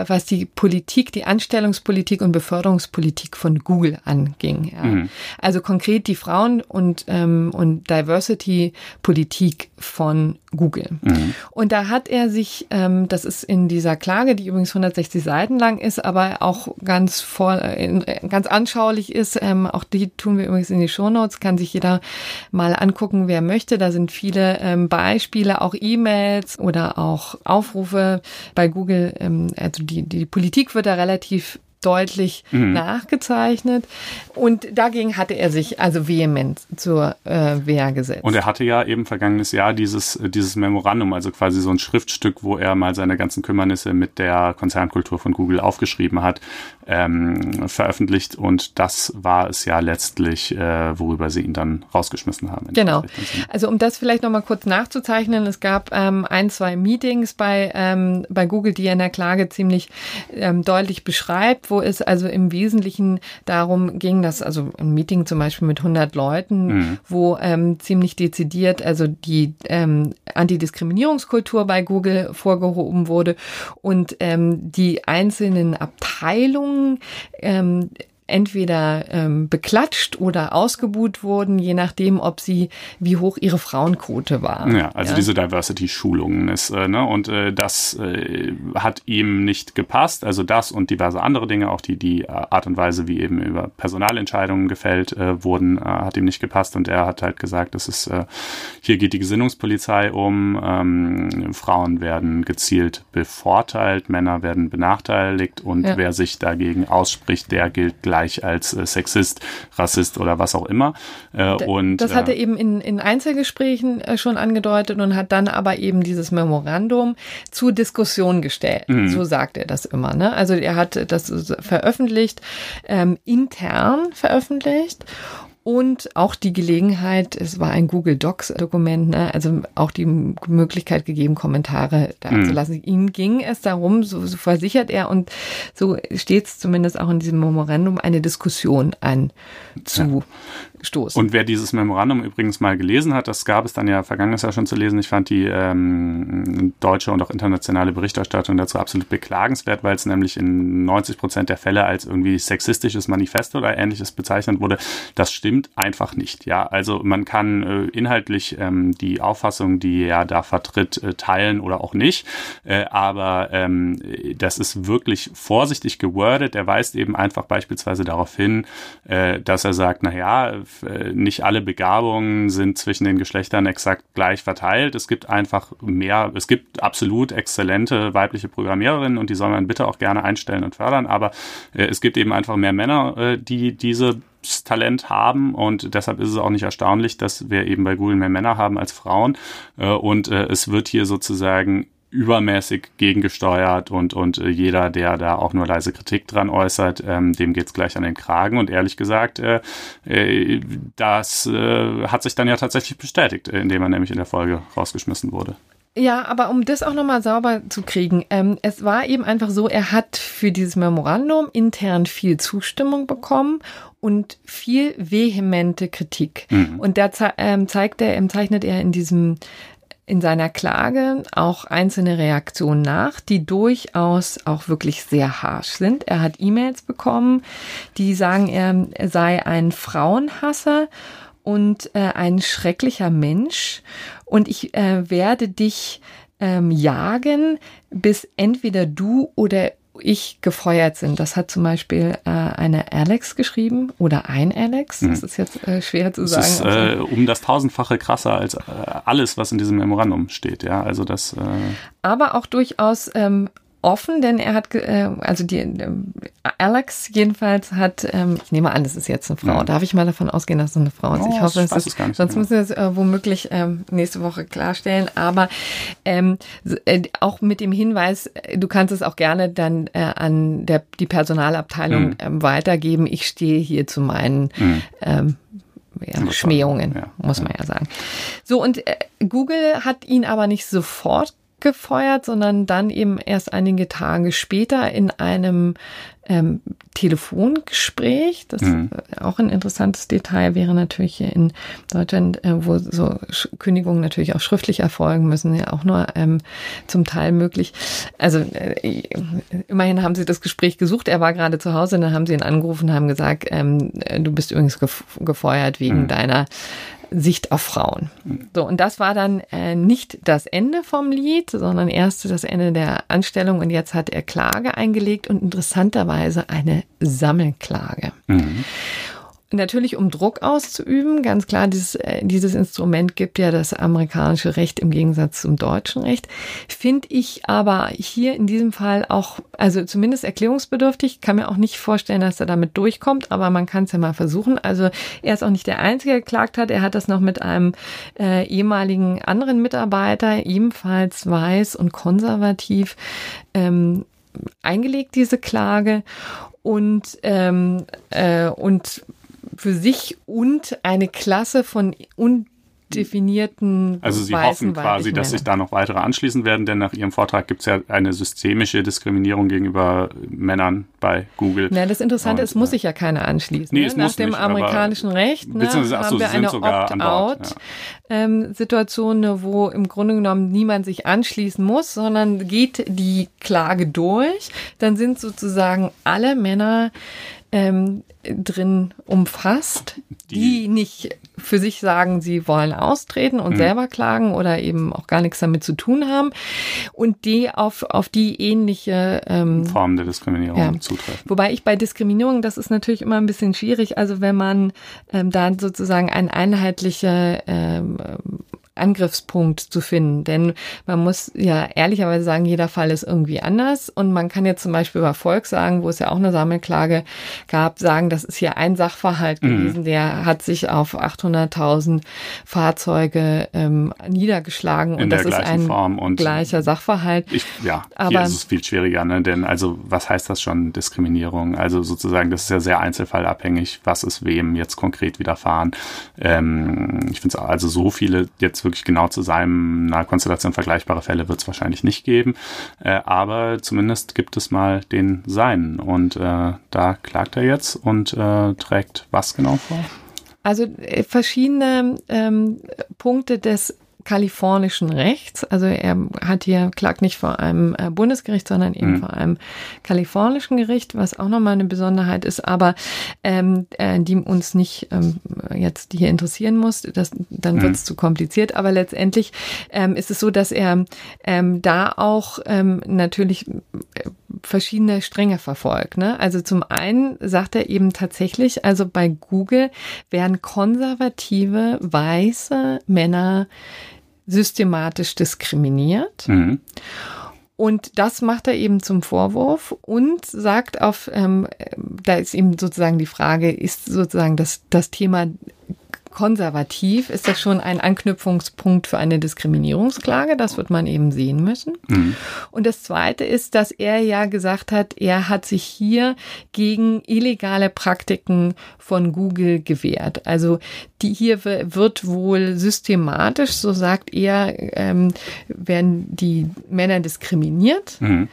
was die Politik, die Anstellungspolitik und Beförderungspolitik von Google anging. Ja. Mhm. Also konkret die Frauen- und, ähm, und Diversity-Politik von Google. Mhm. Und da hat er sich, ähm, das ist in dieser Klage, die übrigens 160 Seiten lang ist, aber auch ganz voll, äh, ganz anschaulich ist, ähm, auch die tun wir übrigens in die Shownotes, kann sich jeder mal angucken, wer möchte. Da sind viele ähm, Beispiele, auch E-Mails oder auch Aufrufe bei Google. Ähm, also die, die Politik wird da relativ deutlich mhm. nachgezeichnet. Und dagegen hatte er sich also vehement zur äh, Wehr gesetzt. Und er hatte ja eben vergangenes Jahr dieses, dieses Memorandum, also quasi so ein Schriftstück, wo er mal seine ganzen Kümmernisse mit der Konzernkultur von Google aufgeschrieben hat, ähm, veröffentlicht. Und das war es ja letztlich, äh, worüber sie ihn dann rausgeschmissen haben. Genau. Also um das vielleicht nochmal kurz nachzuzeichnen, es gab ähm, ein, zwei Meetings bei, ähm, bei Google, die er in der Klage ziemlich ähm, deutlich beschreibt, wo wo es also im Wesentlichen darum ging, dass also ein Meeting zum Beispiel mit 100 Leuten, mhm. wo ähm, ziemlich dezidiert also die ähm, Antidiskriminierungskultur bei Google vorgehoben wurde und ähm, die einzelnen Abteilungen ähm, entweder ähm, beklatscht oder ausgebuht wurden, je nachdem, ob sie, wie hoch ihre Frauenquote war. Ja, also ja. diese Diversity-Schulungen ist, äh, ne, und äh, das äh, hat ihm nicht gepasst. Also das und diverse andere Dinge, auch die, die Art und Weise, wie eben über Personalentscheidungen gefällt äh, wurden, äh, hat ihm nicht gepasst. Und er hat halt gesagt, das ist, äh, hier geht die Gesinnungspolizei um, ähm, Frauen werden gezielt bevorteilt, Männer werden benachteiligt und ja. wer sich dagegen ausspricht, der gilt gleich gleich als äh, Sexist, Rassist oder was auch immer. Äh, und, das hat er äh, eben in, in Einzelgesprächen äh, schon angedeutet und hat dann aber eben dieses Memorandum zur Diskussion gestellt. Mhm. So sagt er das immer. Ne? Also er hat das veröffentlicht, ähm, intern veröffentlicht und auch die Gelegenheit, es war ein Google Docs Dokument, ne, also auch die Möglichkeit gegeben, Kommentare da mhm. zu lassen. Ihm ging es darum, so, so versichert er und so steht es zumindest auch in diesem Memorandum, eine Diskussion anzu, stoßen. Und wer dieses Memorandum übrigens mal gelesen hat, das gab es dann ja vergangenes Jahr schon zu lesen. Ich fand die ähm, deutsche und auch internationale Berichterstattung dazu absolut beklagenswert, weil es nämlich in 90 Prozent der Fälle als irgendwie sexistisches Manifest oder ähnliches bezeichnet wurde. Das stimmt einfach nicht. Ja, also man kann äh, inhaltlich ähm, die Auffassung, die er da vertritt, äh, teilen oder auch nicht. Äh, aber ähm, das ist wirklich vorsichtig gewordet. Er weist eben einfach beispielsweise darauf hin, äh, dass er sagt, na ja, äh, nicht alle Begabungen sind zwischen den Geschlechtern exakt gleich verteilt. Es gibt einfach mehr, es gibt absolut exzellente weibliche Programmiererinnen und die soll man bitte auch gerne einstellen und fördern. Aber äh, es gibt eben einfach mehr Männer, äh, die diese Talent haben und deshalb ist es auch nicht erstaunlich, dass wir eben bei Google mehr Männer haben als Frauen äh, und äh, es wird hier sozusagen übermäßig gegengesteuert und, und äh, jeder, der da auch nur leise Kritik dran äußert, ähm, dem geht's gleich an den Kragen. Und ehrlich gesagt, äh, äh, das äh, hat sich dann ja tatsächlich bestätigt, indem er nämlich in der Folge rausgeschmissen wurde. Ja, aber um das auch nochmal sauber zu kriegen, ähm, es war eben einfach so, er hat für dieses Memorandum intern viel Zustimmung bekommen und viel vehemente Kritik. Mhm. Und da ähm, zeigt er, ähm, zeichnet er in diesem in seiner Klage auch einzelne Reaktionen nach, die durchaus auch wirklich sehr harsh sind. Er hat E-Mails bekommen, die sagen, er sei ein Frauenhasser und äh, ein schrecklicher Mensch und ich äh, werde dich ähm, jagen, bis entweder du oder ich gefeuert sind. Das hat zum Beispiel äh, eine Alex geschrieben oder ein Alex. Das hm. ist jetzt äh, schwer zu sagen. Das ist äh, um das tausendfache krasser als äh, alles, was in diesem Memorandum steht. Ja, also das. Äh Aber auch durchaus ähm, offen, denn er hat, äh, also die äh, Alex jedenfalls hat, ähm, ich nehme an, das ist jetzt eine Frau. Ja. Darf ich mal davon ausgehen, dass es eine Frau ist? Oh, ich hoffe, es ist, sonst genau. müssen wir es äh, womöglich ähm, nächste Woche klarstellen. Aber ähm, äh, auch mit dem Hinweis, äh, du kannst es auch gerne dann äh, an der, die Personalabteilung mhm. ähm, weitergeben. Ich stehe hier zu meinen mhm. ähm, ja, Schmähungen, ja, muss man ja sagen. So, und äh, Google hat ihn aber nicht sofort gefeuert, sondern dann eben erst einige Tage später in einem ähm, Telefongespräch. Das mhm. auch ein interessantes Detail wäre natürlich in Deutschland, äh, wo so Kündigungen natürlich auch schriftlich erfolgen müssen, ja auch nur ähm, zum Teil möglich. Also äh, immerhin haben sie das Gespräch gesucht. Er war gerade zu Hause, dann haben sie ihn angerufen, haben gesagt, ähm, du bist übrigens gefeuert wegen mhm. deiner Sicht auf Frauen. So, und das war dann äh, nicht das Ende vom Lied, sondern erst das Ende der Anstellung und jetzt hat er Klage eingelegt und interessanterweise eine Sammelklage. Mhm. Natürlich, um Druck auszuüben, ganz klar, dieses, äh, dieses Instrument gibt ja das amerikanische Recht im Gegensatz zum deutschen Recht. Finde ich aber hier in diesem Fall auch, also zumindest erklärungsbedürftig, kann mir auch nicht vorstellen, dass er damit durchkommt, aber man kann es ja mal versuchen. Also er ist auch nicht der Einzige, der geklagt hat. Er hat das noch mit einem äh, ehemaligen anderen Mitarbeiter, ebenfalls weiß und konservativ, ähm, eingelegt, diese Klage. Und, ähm, äh, und für sich und eine Klasse von undefinierten. Also Sie hoffen quasi, dass sich da noch weitere anschließen werden, denn nach Ihrem Vortrag gibt es ja eine systemische Diskriminierung gegenüber Männern bei Google. Na, das Interessante ist, es muss sich ja keiner anschließen. Nee, ne? Nach dem nicht, amerikanischen Recht ne, haben wir eine Opt-out-Situation, ja. ähm, wo im Grunde genommen niemand sich anschließen muss, sondern geht die Klage durch. Dann sind sozusagen alle Männer ähm, drin umfasst, die, die, nicht für sich sagen, sie wollen austreten und mhm. selber klagen oder eben auch gar nichts damit zu tun haben und die auf, auf die ähnliche ähm, Form der Diskriminierung ja. zutreffen. Wobei ich bei Diskriminierung, das ist natürlich immer ein bisschen schwierig, also wenn man ähm, da sozusagen ein einheitliche ähm, Angriffspunkt zu finden. Denn man muss ja ehrlicherweise sagen, jeder Fall ist irgendwie anders. Und man kann jetzt zum Beispiel über Volk sagen, wo es ja auch eine Sammelklage gab, sagen, das ist hier ein Sachverhalt mhm. gewesen, der hat sich auf 800.000 Fahrzeuge ähm, niedergeschlagen. In und das ist ein gleicher Sachverhalt. Ich, ja, Aber hier ist es viel schwieriger, ne? denn also was heißt das schon, Diskriminierung? Also sozusagen, das ist ja sehr einzelfallabhängig, was ist wem jetzt konkret widerfahren. Ähm, ich finde es also so viele jetzt wirklich genau zu seiner Konstellation vergleichbare Fälle wird es wahrscheinlich nicht geben. Äh, aber zumindest gibt es mal den seinen. Und äh, da klagt er jetzt und äh, trägt was genau vor? Also äh, verschiedene ähm, Punkte des kalifornischen Rechts. Also er hat hier, klagt nicht vor einem äh, Bundesgericht, sondern eben mhm. vor einem kalifornischen Gericht, was auch nochmal eine Besonderheit ist, aber ähm, äh, die uns nicht ähm, jetzt hier interessieren muss. Das, dann mhm. wird es zu kompliziert. Aber letztendlich ähm, ist es so, dass er ähm, da auch ähm, natürlich äh, verschiedene Stränge verfolgt. Ne? Also zum einen sagt er eben tatsächlich, also bei Google werden konservative weiße Männer systematisch diskriminiert. Mhm. Und das macht er eben zum Vorwurf und sagt auf, ähm, da ist eben sozusagen die Frage, ist sozusagen das, das Thema konservativ ist das schon ein Anknüpfungspunkt für eine Diskriminierungsklage. Das wird man eben sehen müssen. Mhm. Und das Zweite ist, dass er ja gesagt hat, er hat sich hier gegen illegale Praktiken von Google gewehrt. Also die hier wird wohl systematisch, so sagt er, ähm, werden die Männer diskriminiert. Mhm.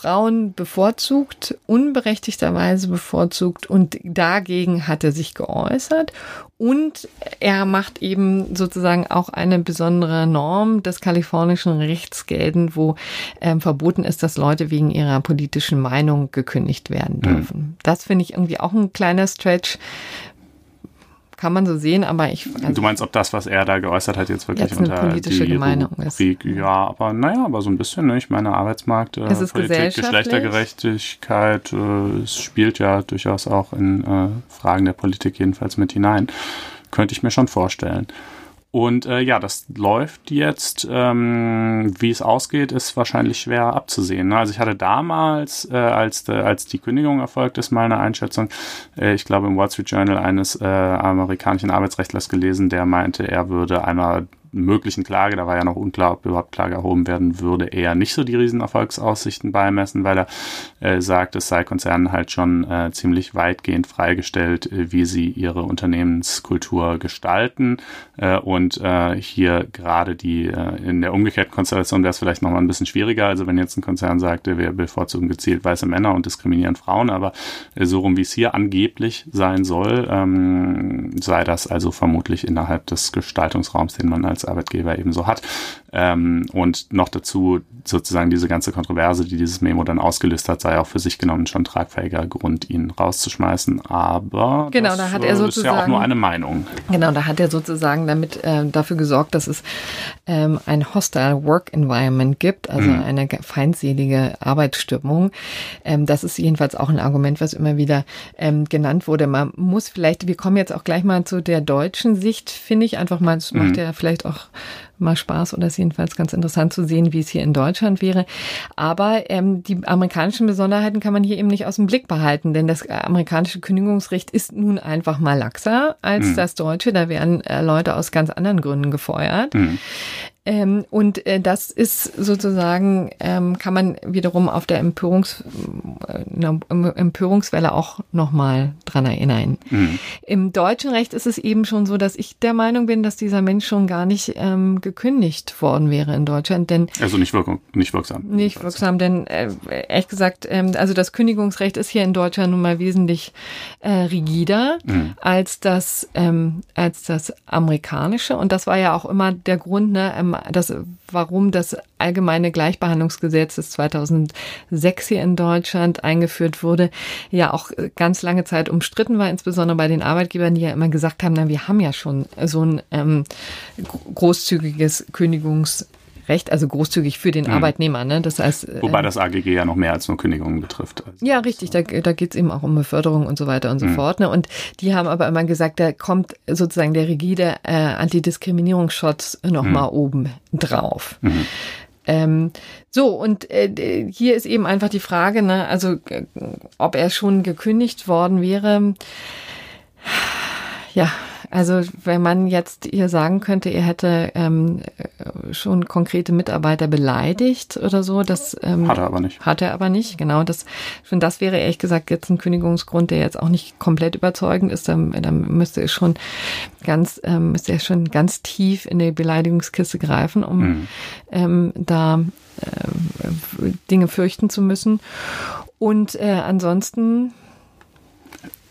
Frauen bevorzugt, unberechtigterweise bevorzugt und dagegen hat er sich geäußert. Und er macht eben sozusagen auch eine besondere Norm des kalifornischen Rechts geltend, wo ähm, verboten ist, dass Leute wegen ihrer politischen Meinung gekündigt werden mhm. dürfen. Mhm. Das finde ich irgendwie auch ein kleiner Stretch, kann man so sehen, aber ich. Also du meinst, ob das, was er da geäußert hat, jetzt wirklich jetzt unter politische die Meinung ist? Ja, aber naja, aber so ein bisschen, ne? Ich meine, Arbeitsmarkt, äh, Politik, Geschlechtergerechtigkeit, äh, es spielt ja durchaus auch in äh, Fragen der Politik jedenfalls mit hinein. Könnte ich mir schon vorstellen. Und äh, ja, das läuft jetzt. Ähm, wie es ausgeht, ist wahrscheinlich schwer abzusehen. Ne? Also ich hatte damals, äh, als, äh, als die Kündigung erfolgt ist, mal eine Einschätzung, äh, ich glaube im Wall Street Journal eines äh, amerikanischen Arbeitsrechtlers gelesen, der meinte, er würde einer möglichen Klage, da war ja noch unklar, ob überhaupt Klage erhoben werden würde, eher nicht so die Riesenerfolgsaussichten beimessen, weil er äh, sagt, es sei Konzernen halt schon äh, ziemlich weitgehend freigestellt, äh, wie sie ihre Unternehmenskultur gestalten. Äh, und äh, hier gerade die, äh, in der umgekehrten Konstellation wäre es vielleicht nochmal ein bisschen schwieriger. Also wenn jetzt ein Konzern sagt, wir bevorzugen gezielt weiße Männer und diskriminieren Frauen, aber so rum wie es hier angeblich sein soll, ähm, sei das also vermutlich innerhalb des Gestaltungsraums, den man als als Arbeitgeber eben so hat. Ähm, und noch dazu sozusagen diese ganze Kontroverse, die dieses Memo dann ausgelöst hat, sei auch für sich genommen schon tragfähiger Grund, ihn rauszuschmeißen. Aber genau, das da hat er sozusagen, ist ja auch nur eine Meinung. Genau, da hat er sozusagen damit äh, dafür gesorgt, dass es ähm, ein hostile Work Environment gibt, also mhm. eine feindselige Arbeitsstimmung. Ähm, das ist jedenfalls auch ein Argument, was immer wieder ähm, genannt wurde. Man muss vielleicht, wir kommen jetzt auch gleich mal zu der deutschen Sicht, finde ich einfach mal, das macht mhm. ja vielleicht auch mal Spaß oder ist jedenfalls ganz interessant zu sehen, wie es hier in Deutschland wäre. Aber ähm, die amerikanischen Besonderheiten kann man hier eben nicht aus dem Blick behalten, denn das amerikanische Kündigungsrecht ist nun einfach mal laxer als mhm. das deutsche. Da werden äh, Leute aus ganz anderen Gründen gefeuert. Mhm. Ähm, und äh, das ist sozusagen, ähm, kann man wiederum auf der Empörungs, äh, Empörungswelle auch nochmal dran erinnern. Mhm. Im deutschen Recht ist es eben schon so, dass ich der Meinung bin, dass dieser Mensch schon gar nicht ähm, gekündigt worden wäre in Deutschland. Denn also nicht, wirksam, nicht wirksam. Nicht wirksam, denn äh, ehrlich gesagt, ähm, also das Kündigungsrecht ist hier in Deutschland nun mal wesentlich äh, rigider mhm. als das ähm, als das amerikanische. Und das war ja auch immer der Grund, ne, ähm, das, warum das allgemeine Gleichbehandlungsgesetz des 2006 hier in Deutschland eingeführt wurde, ja auch ganz lange Zeit umstritten war, insbesondere bei den Arbeitgebern, die ja immer gesagt haben, na, wir haben ja schon so ein ähm, großzügiges Kündigungs Recht, also großzügig für den mhm. Arbeitnehmer. Ne? Das heißt, äh, Wobei das AGG ja noch mehr als nur Kündigungen betrifft. Also ja, richtig. Da, da geht es eben auch um Beförderung und so weiter und so mhm. fort. Ne? Und die haben aber immer gesagt, da kommt sozusagen der rigide äh, Antidiskriminierungsschutz nochmal mhm. oben drauf. Mhm. Ähm, so, und äh, hier ist eben einfach die Frage, ne, also ob er schon gekündigt worden wäre. Ja, also wenn man jetzt hier sagen könnte, er hätte ähm, schon konkrete Mitarbeiter beleidigt oder so, das ähm, hat er aber nicht. Hat er aber nicht, genau. Das schon das wäre ehrlich gesagt jetzt ein Kündigungsgrund, der jetzt auch nicht komplett überzeugend ist. Dann, dann müsste es schon ganz, ähm, müsste er schon ganz tief in die Beleidigungskiste greifen, um mhm. ähm, da äh, Dinge fürchten zu müssen. Und äh, ansonsten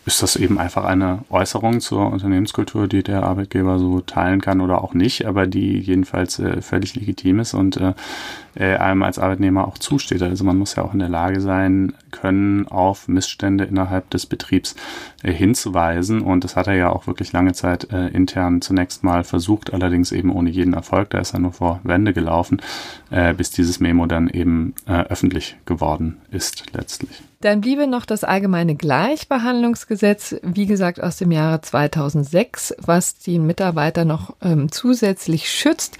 ist das eben einfach eine Äußerung zur Unternehmenskultur, die der Arbeitgeber so teilen kann oder auch nicht, aber die jedenfalls äh, völlig legitim ist und äh, äh, einem als Arbeitnehmer auch zusteht. Also man muss ja auch in der Lage sein können, auf Missstände innerhalb des Betriebs äh, hinzuweisen. Und das hat er ja auch wirklich lange Zeit äh, intern zunächst mal versucht, allerdings eben ohne jeden Erfolg. Da ist er nur vor Wände gelaufen, äh, bis dieses Memo dann eben öffentlich geworden ist letztlich. Dann bliebe noch das allgemeine Gleichbehandlungsgesetz, wie gesagt aus dem Jahre 2006, was die Mitarbeiter noch ähm, zusätzlich schützt,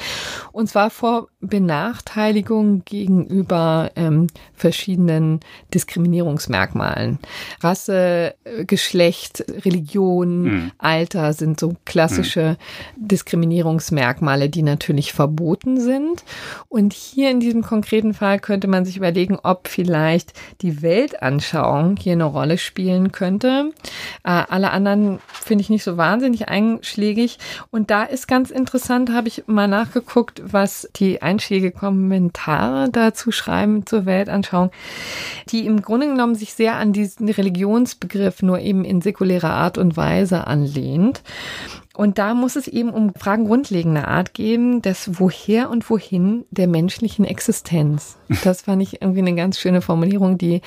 und zwar vor Benachteiligung gegenüber ähm, verschiedenen Diskriminierungsmerkmalen. Rasse, äh, Geschlecht, Religion, mhm. Alter sind so klassische mhm. Diskriminierungsmerkmale, die natürlich verboten sind. Und hier in diesem konkreten Fall könnte man sich überlegen, ob vielleicht die Weltanschauung hier eine Rolle spielen könnte. Äh, alle anderen finde ich nicht so wahnsinnig einschlägig. Und da ist ganz interessant, habe ich mal nachgeguckt, was die einschlägige Kommentare dazu schreiben zur Weltanschauung, die im Grunde genommen sich sehr an diesen Religionsbegriff nur eben in säkulärer Art und Weise anlehnt. Und da muss es eben um Fragen grundlegender Art gehen, das Woher und Wohin der menschlichen Existenz. Das fand ich irgendwie eine ganz schöne Formulierung, die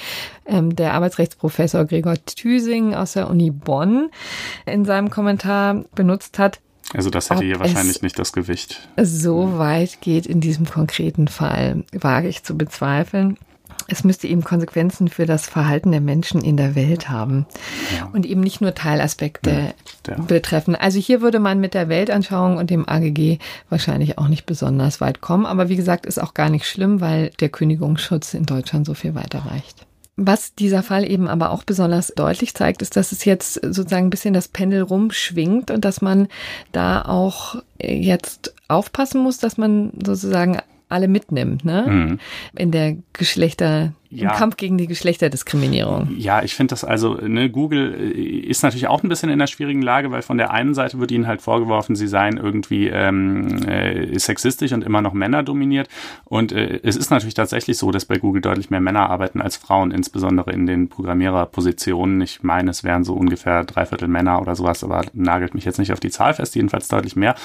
ähm, der Arbeitsrechtsprofessor Gregor Thüsing aus der Uni Bonn in seinem Kommentar benutzt hat. Also das hätte hier wahrscheinlich nicht das Gewicht. So weit geht in diesem konkreten Fall, wage ich zu bezweifeln. Es müsste eben Konsequenzen für das Verhalten der Menschen in der Welt haben ja. und eben nicht nur Teilaspekte ja, betreffen. Also hier würde man mit der Weltanschauung und dem AGG wahrscheinlich auch nicht besonders weit kommen. Aber wie gesagt, ist auch gar nicht schlimm, weil der Kündigungsschutz in Deutschland so viel weiter reicht. Was dieser Fall eben aber auch besonders deutlich zeigt, ist, dass es jetzt sozusagen ein bisschen das Pendel rumschwingt und dass man da auch jetzt aufpassen muss, dass man sozusagen alle mitnimmt, ne? Mhm. In der Geschlechter, ja. im Kampf gegen die Geschlechterdiskriminierung. Ja, ich finde das also, ne, Google äh, ist natürlich auch ein bisschen in einer schwierigen Lage, weil von der einen Seite wird ihnen halt vorgeworfen, sie seien irgendwie ähm, äh, sexistisch und immer noch Männer dominiert. Und äh, es ist natürlich tatsächlich so, dass bei Google deutlich mehr Männer arbeiten als Frauen, insbesondere in den Programmiererpositionen. Ich meine, es wären so ungefähr dreiviertel Männer oder sowas, aber nagelt mich jetzt nicht auf die Zahl fest, jedenfalls deutlich mehr.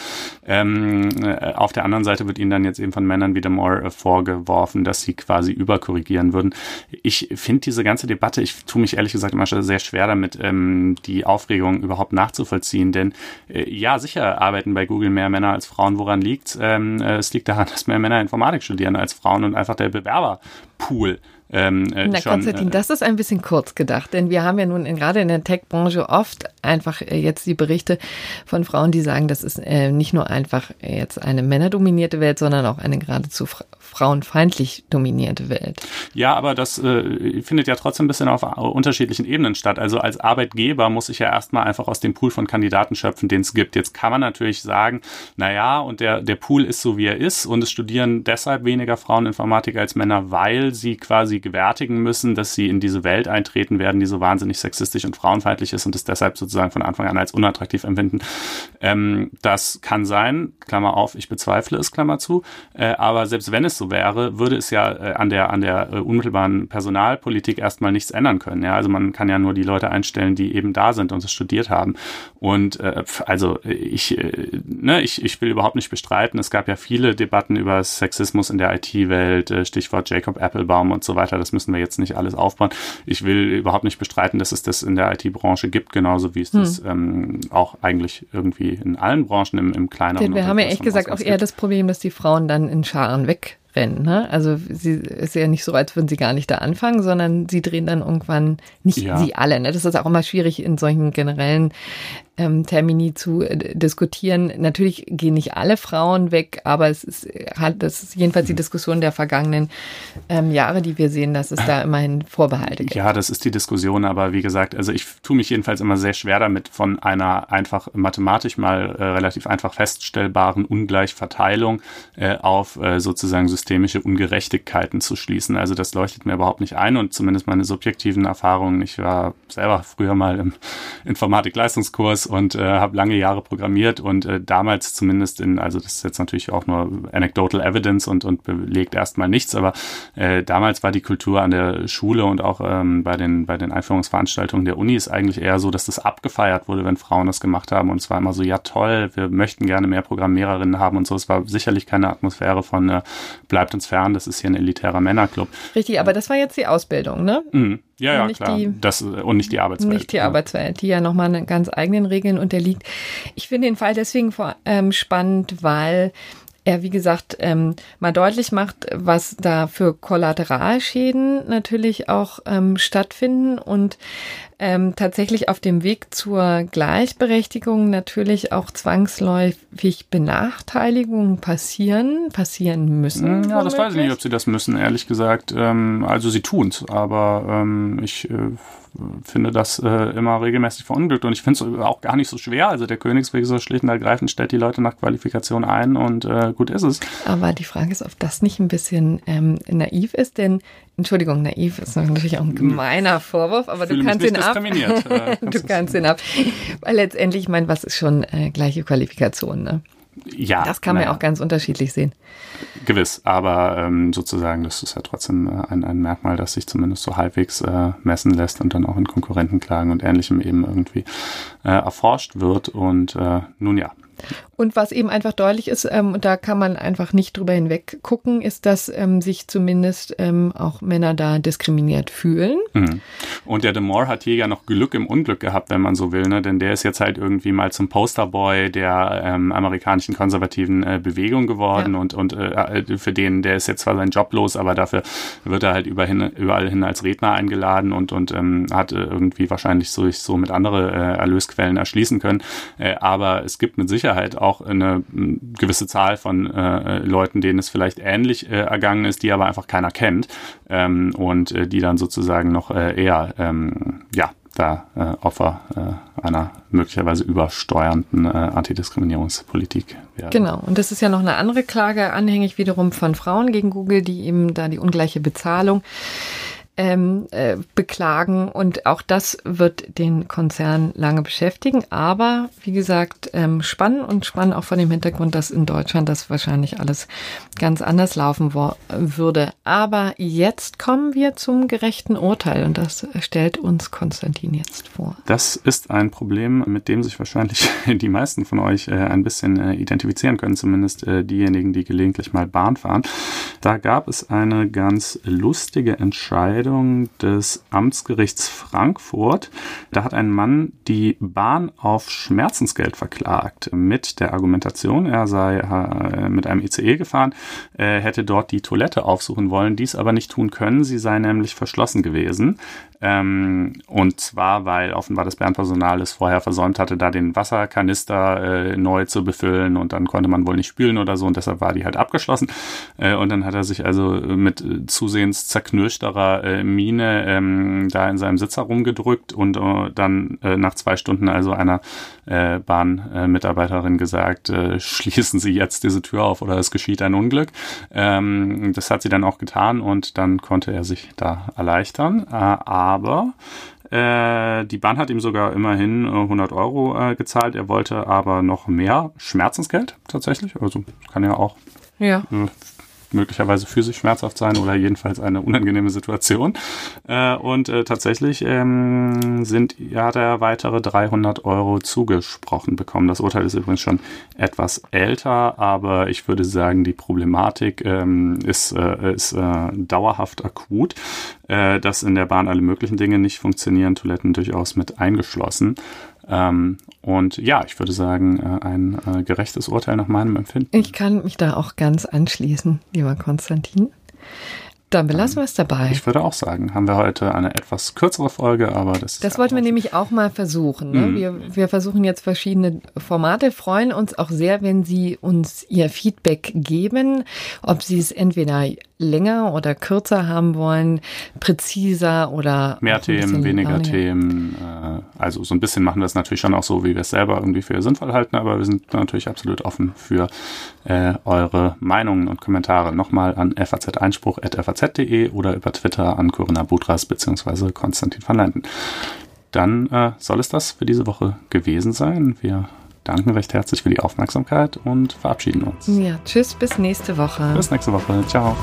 Ähm, äh, auf der anderen Seite wird ihnen dann jetzt eben von Männern wieder more äh, vorgeworfen, dass sie quasi überkorrigieren würden ich finde diese ganze Debatte, ich tue mich ehrlich gesagt immer sehr schwer damit, ähm, die Aufregung überhaupt nachzuvollziehen. Denn äh, ja, sicher arbeiten bei Google mehr Männer als Frauen. Woran liegt ähm, äh, Es liegt daran, dass mehr Männer Informatik studieren als Frauen und einfach der Bewerberpool ähm, äh, Na, schon, Konstantin, äh, das ist ein bisschen kurz gedacht, denn wir haben ja nun in, gerade in der Tech-Branche oft einfach äh, jetzt die Berichte von Frauen, die sagen, das ist äh, nicht nur einfach jetzt eine männerdominierte Welt, sondern auch eine geradezu frauenfeindlich dominierte Welt. Ja, aber das äh, findet ja trotzdem ein bisschen auf unterschiedlichen Ebenen statt. Also als Arbeitgeber muss ich ja erstmal einfach aus dem Pool von Kandidaten schöpfen, den es gibt. Jetzt kann man natürlich sagen, na ja, und der, der Pool ist so, wie er ist und es studieren deshalb weniger Frauen Informatik als Männer, weil sie quasi gewärtigen müssen, dass sie in diese Welt eintreten werden, die so wahnsinnig sexistisch und frauenfeindlich ist und es deshalb sozusagen von Anfang an als unattraktiv empfinden. Ähm, das kann sein, Klammer auf, ich bezweifle es, Klammer zu. Äh, aber selbst wenn es so wäre, würde es ja äh, an der, an der äh, unmittelbaren Personalpolitik erstmal nichts ändern können. Ja? Also man kann ja nur die Leute einstellen, die eben da sind und es studiert haben. Und äh, also ich, äh, ne, ich, ich will überhaupt nicht bestreiten, es gab ja viele Debatten über Sexismus in der IT-Welt, äh, Stichwort Jacob Applebaum und so weiter. Das müssen wir jetzt nicht alles aufbauen. Ich will überhaupt nicht bestreiten, dass es das in der IT-Branche gibt, genauso wie es hm. das ähm, auch eigentlich irgendwie in allen Branchen im, im kleineren. Denn wir haben ja echt gesagt auch eher das Problem, dass die Frauen dann in Scharen weg rennen. Ne? Also sie ist ja nicht so, als würden sie gar nicht da anfangen, sondern sie drehen dann irgendwann nicht ja. sie alle. Ne? Das ist auch immer schwierig in solchen generellen ähm, Termini zu äh, diskutieren. Natürlich gehen nicht alle Frauen weg, aber es ist halt, das ist jedenfalls die Diskussion der vergangenen ähm, Jahre, die wir sehen, dass es da immerhin Vorbehalte gibt. Ja, das ist die Diskussion, aber wie gesagt, also ich tue mich jedenfalls immer sehr schwer damit, von einer einfach mathematisch mal äh, relativ einfach feststellbaren Ungleichverteilung äh, auf äh, sozusagen systemische Ungerechtigkeiten zu schließen. Also das leuchtet mir überhaupt nicht ein und zumindest meine subjektiven Erfahrungen. Ich war selber früher mal im Informatik-Leistungskurs Linux und äh, habe lange Jahre programmiert und äh, damals zumindest in, also das ist jetzt natürlich auch nur anecdotal evidence und, und belegt erstmal nichts, aber äh, damals war die Kultur an der Schule und auch ähm, bei den bei den Einführungsveranstaltungen der Uni ist eigentlich eher so, dass das abgefeiert wurde, wenn Frauen das gemacht haben und es war immer so, ja toll, wir möchten gerne mehr Programmiererinnen haben und so. Es war sicherlich keine Atmosphäre von äh, bleibt uns fern, das ist hier ein elitärer Männerclub. Richtig, aber das war jetzt die Ausbildung, ne? Mhm. Ja, ja, klar. Die, das, und nicht die Arbeitswelt. Nicht die ja. Arbeitswelt, die ja nochmal eine ganz eigenen Regeln unterliegt. Ich finde den Fall deswegen vor, ähm, spannend, weil er, wie gesagt, ähm, mal deutlich macht, was da für Kollateralschäden natürlich auch ähm, stattfinden und ähm, tatsächlich auf dem Weg zur Gleichberechtigung natürlich auch zwangsläufig Benachteiligungen passieren, passieren müssen. Hm, ja, das weiß ich nicht, ob sie das müssen, ehrlich gesagt. Ähm, also sie tun's, aber ähm, ich äh, finde das äh, immer regelmäßig verunglückt und ich finde es auch gar nicht so schwer. Also der Königsweg so schlicht und ergreifend stellt die Leute nach Qualifikation ein und äh, gut ist es. Aber die Frage ist, ob das nicht ein bisschen ähm, naiv ist, denn Entschuldigung, naiv ist natürlich auch ein gemeiner Vorwurf, aber du kannst ihn ab. Äh, du kannst ihn ab. Weil letztendlich, ich meine, was ist schon äh, gleiche Qualifikation, ne? Ja. Das kann man ja auch ganz unterschiedlich sehen. Gewiss, aber ähm, sozusagen, das ist ja trotzdem äh, ein, ein Merkmal, das sich zumindest so halbwegs äh, messen lässt und dann auch in Konkurrentenklagen und Ähnlichem eben irgendwie äh, erforscht wird. Und äh, nun ja, und was eben einfach deutlich ist, ähm, und da kann man einfach nicht drüber hinweg gucken, ist, dass ähm, sich zumindest ähm, auch Männer da diskriminiert fühlen. Mhm. Und der Demore hat hier ja noch Glück im Unglück gehabt, wenn man so will, ne? denn der ist jetzt halt irgendwie mal zum Posterboy der ähm, amerikanischen konservativen äh, Bewegung geworden ja. und, und äh, für den, der ist jetzt zwar sein Job los, aber dafür wird er halt überhin, überall hin als Redner eingeladen und, und ähm, hat äh, irgendwie wahrscheinlich so, so mit andere äh, Erlösquellen erschließen können. Äh, aber es gibt mit Sicherheit auch auch eine gewisse Zahl von äh, Leuten, denen es vielleicht ähnlich äh, ergangen ist, die aber einfach keiner kennt ähm, und äh, die dann sozusagen noch äh, eher ähm, ja da äh, Opfer äh, einer möglicherweise übersteuernden Antidiskriminierungspolitik werden. Genau, und das ist ja noch eine andere Klage, anhängig wiederum von Frauen gegen Google, die eben da die ungleiche Bezahlung ähm, äh, beklagen. Und auch das wird den Konzern lange beschäftigen. Aber wie gesagt, ähm, spannend und spannend auch von dem Hintergrund, dass in Deutschland das wahrscheinlich alles ganz anders laufen würde. Aber jetzt kommen wir zum gerechten Urteil und das stellt uns Konstantin jetzt vor. Das ist ein Problem, mit dem sich wahrscheinlich die meisten von euch äh, ein bisschen äh, identifizieren können, zumindest äh, diejenigen, die gelegentlich mal Bahn fahren. Da gab es eine ganz lustige Entscheidung Entscheidung des Amtsgerichts Frankfurt. Da hat ein Mann die Bahn auf Schmerzensgeld verklagt mit der Argumentation, er sei äh, mit einem ICE gefahren, äh, hätte dort die Toilette aufsuchen wollen, dies aber nicht tun können. Sie sei nämlich verschlossen gewesen. Ähm, und zwar, weil offenbar das Bärenpersonal es vorher versäumt hatte, da den Wasserkanister äh, neu zu befüllen und dann konnte man wohl nicht spülen oder so und deshalb war die halt abgeschlossen. Und dann hat er sich also mit zusehends zerknirschterer äh, Miene ähm, da in seinem Sitz herumgedrückt und äh, dann äh, nach zwei Stunden also einer äh, Bahnmitarbeiterin gesagt, äh, schließen Sie jetzt diese Tür auf oder es geschieht ein Unglück. Ähm, das hat sie dann auch getan und dann konnte er sich da erleichtern. Äh, aber äh, die Bahn hat ihm sogar immerhin 100 Euro gezahlt. Er wollte aber noch mehr Schmerzensgeld tatsächlich. Also kann ja auch ja möglicherweise physisch schmerzhaft sein oder jedenfalls eine unangenehme Situation. Äh, und äh, tatsächlich ähm, sind, ja, hat er weitere 300 Euro zugesprochen bekommen. Das Urteil ist übrigens schon etwas älter, aber ich würde sagen, die Problematik ähm, ist, äh, ist äh, dauerhaft akut, äh, dass in der Bahn alle möglichen Dinge nicht funktionieren, Toiletten durchaus mit eingeschlossen. Ähm, und ja, ich würde sagen, äh, ein äh, gerechtes Urteil nach meinem Empfinden. Ich kann mich da auch ganz anschließen, lieber Konstantin. Dann belassen wir es dabei. Ich würde auch sagen, haben wir heute eine etwas kürzere Folge, aber das Das ja wollten wir nämlich auch mal versuchen. Ne? Mhm. Wir, wir versuchen jetzt verschiedene Formate, freuen uns auch sehr, wenn Sie uns Ihr Feedback geben, ob Sie es entweder länger oder kürzer haben wollen, präziser oder mehr Themen, weniger Themen. Äh, also so ein bisschen machen wir es natürlich schon auch so, wie wir es selber irgendwie für sinnvoll halten, aber wir sind natürlich absolut offen für äh, eure Meinungen und Kommentare. Nochmal an faz-einspruch.faz.de oder über Twitter an Corinna Budras bzw. Konstantin van Landen. dann äh, soll es das für diese Woche gewesen sein. Wir danken recht herzlich für die Aufmerksamkeit und verabschieden uns. Ja, tschüss, bis nächste Woche. Bis nächste Woche. Ciao.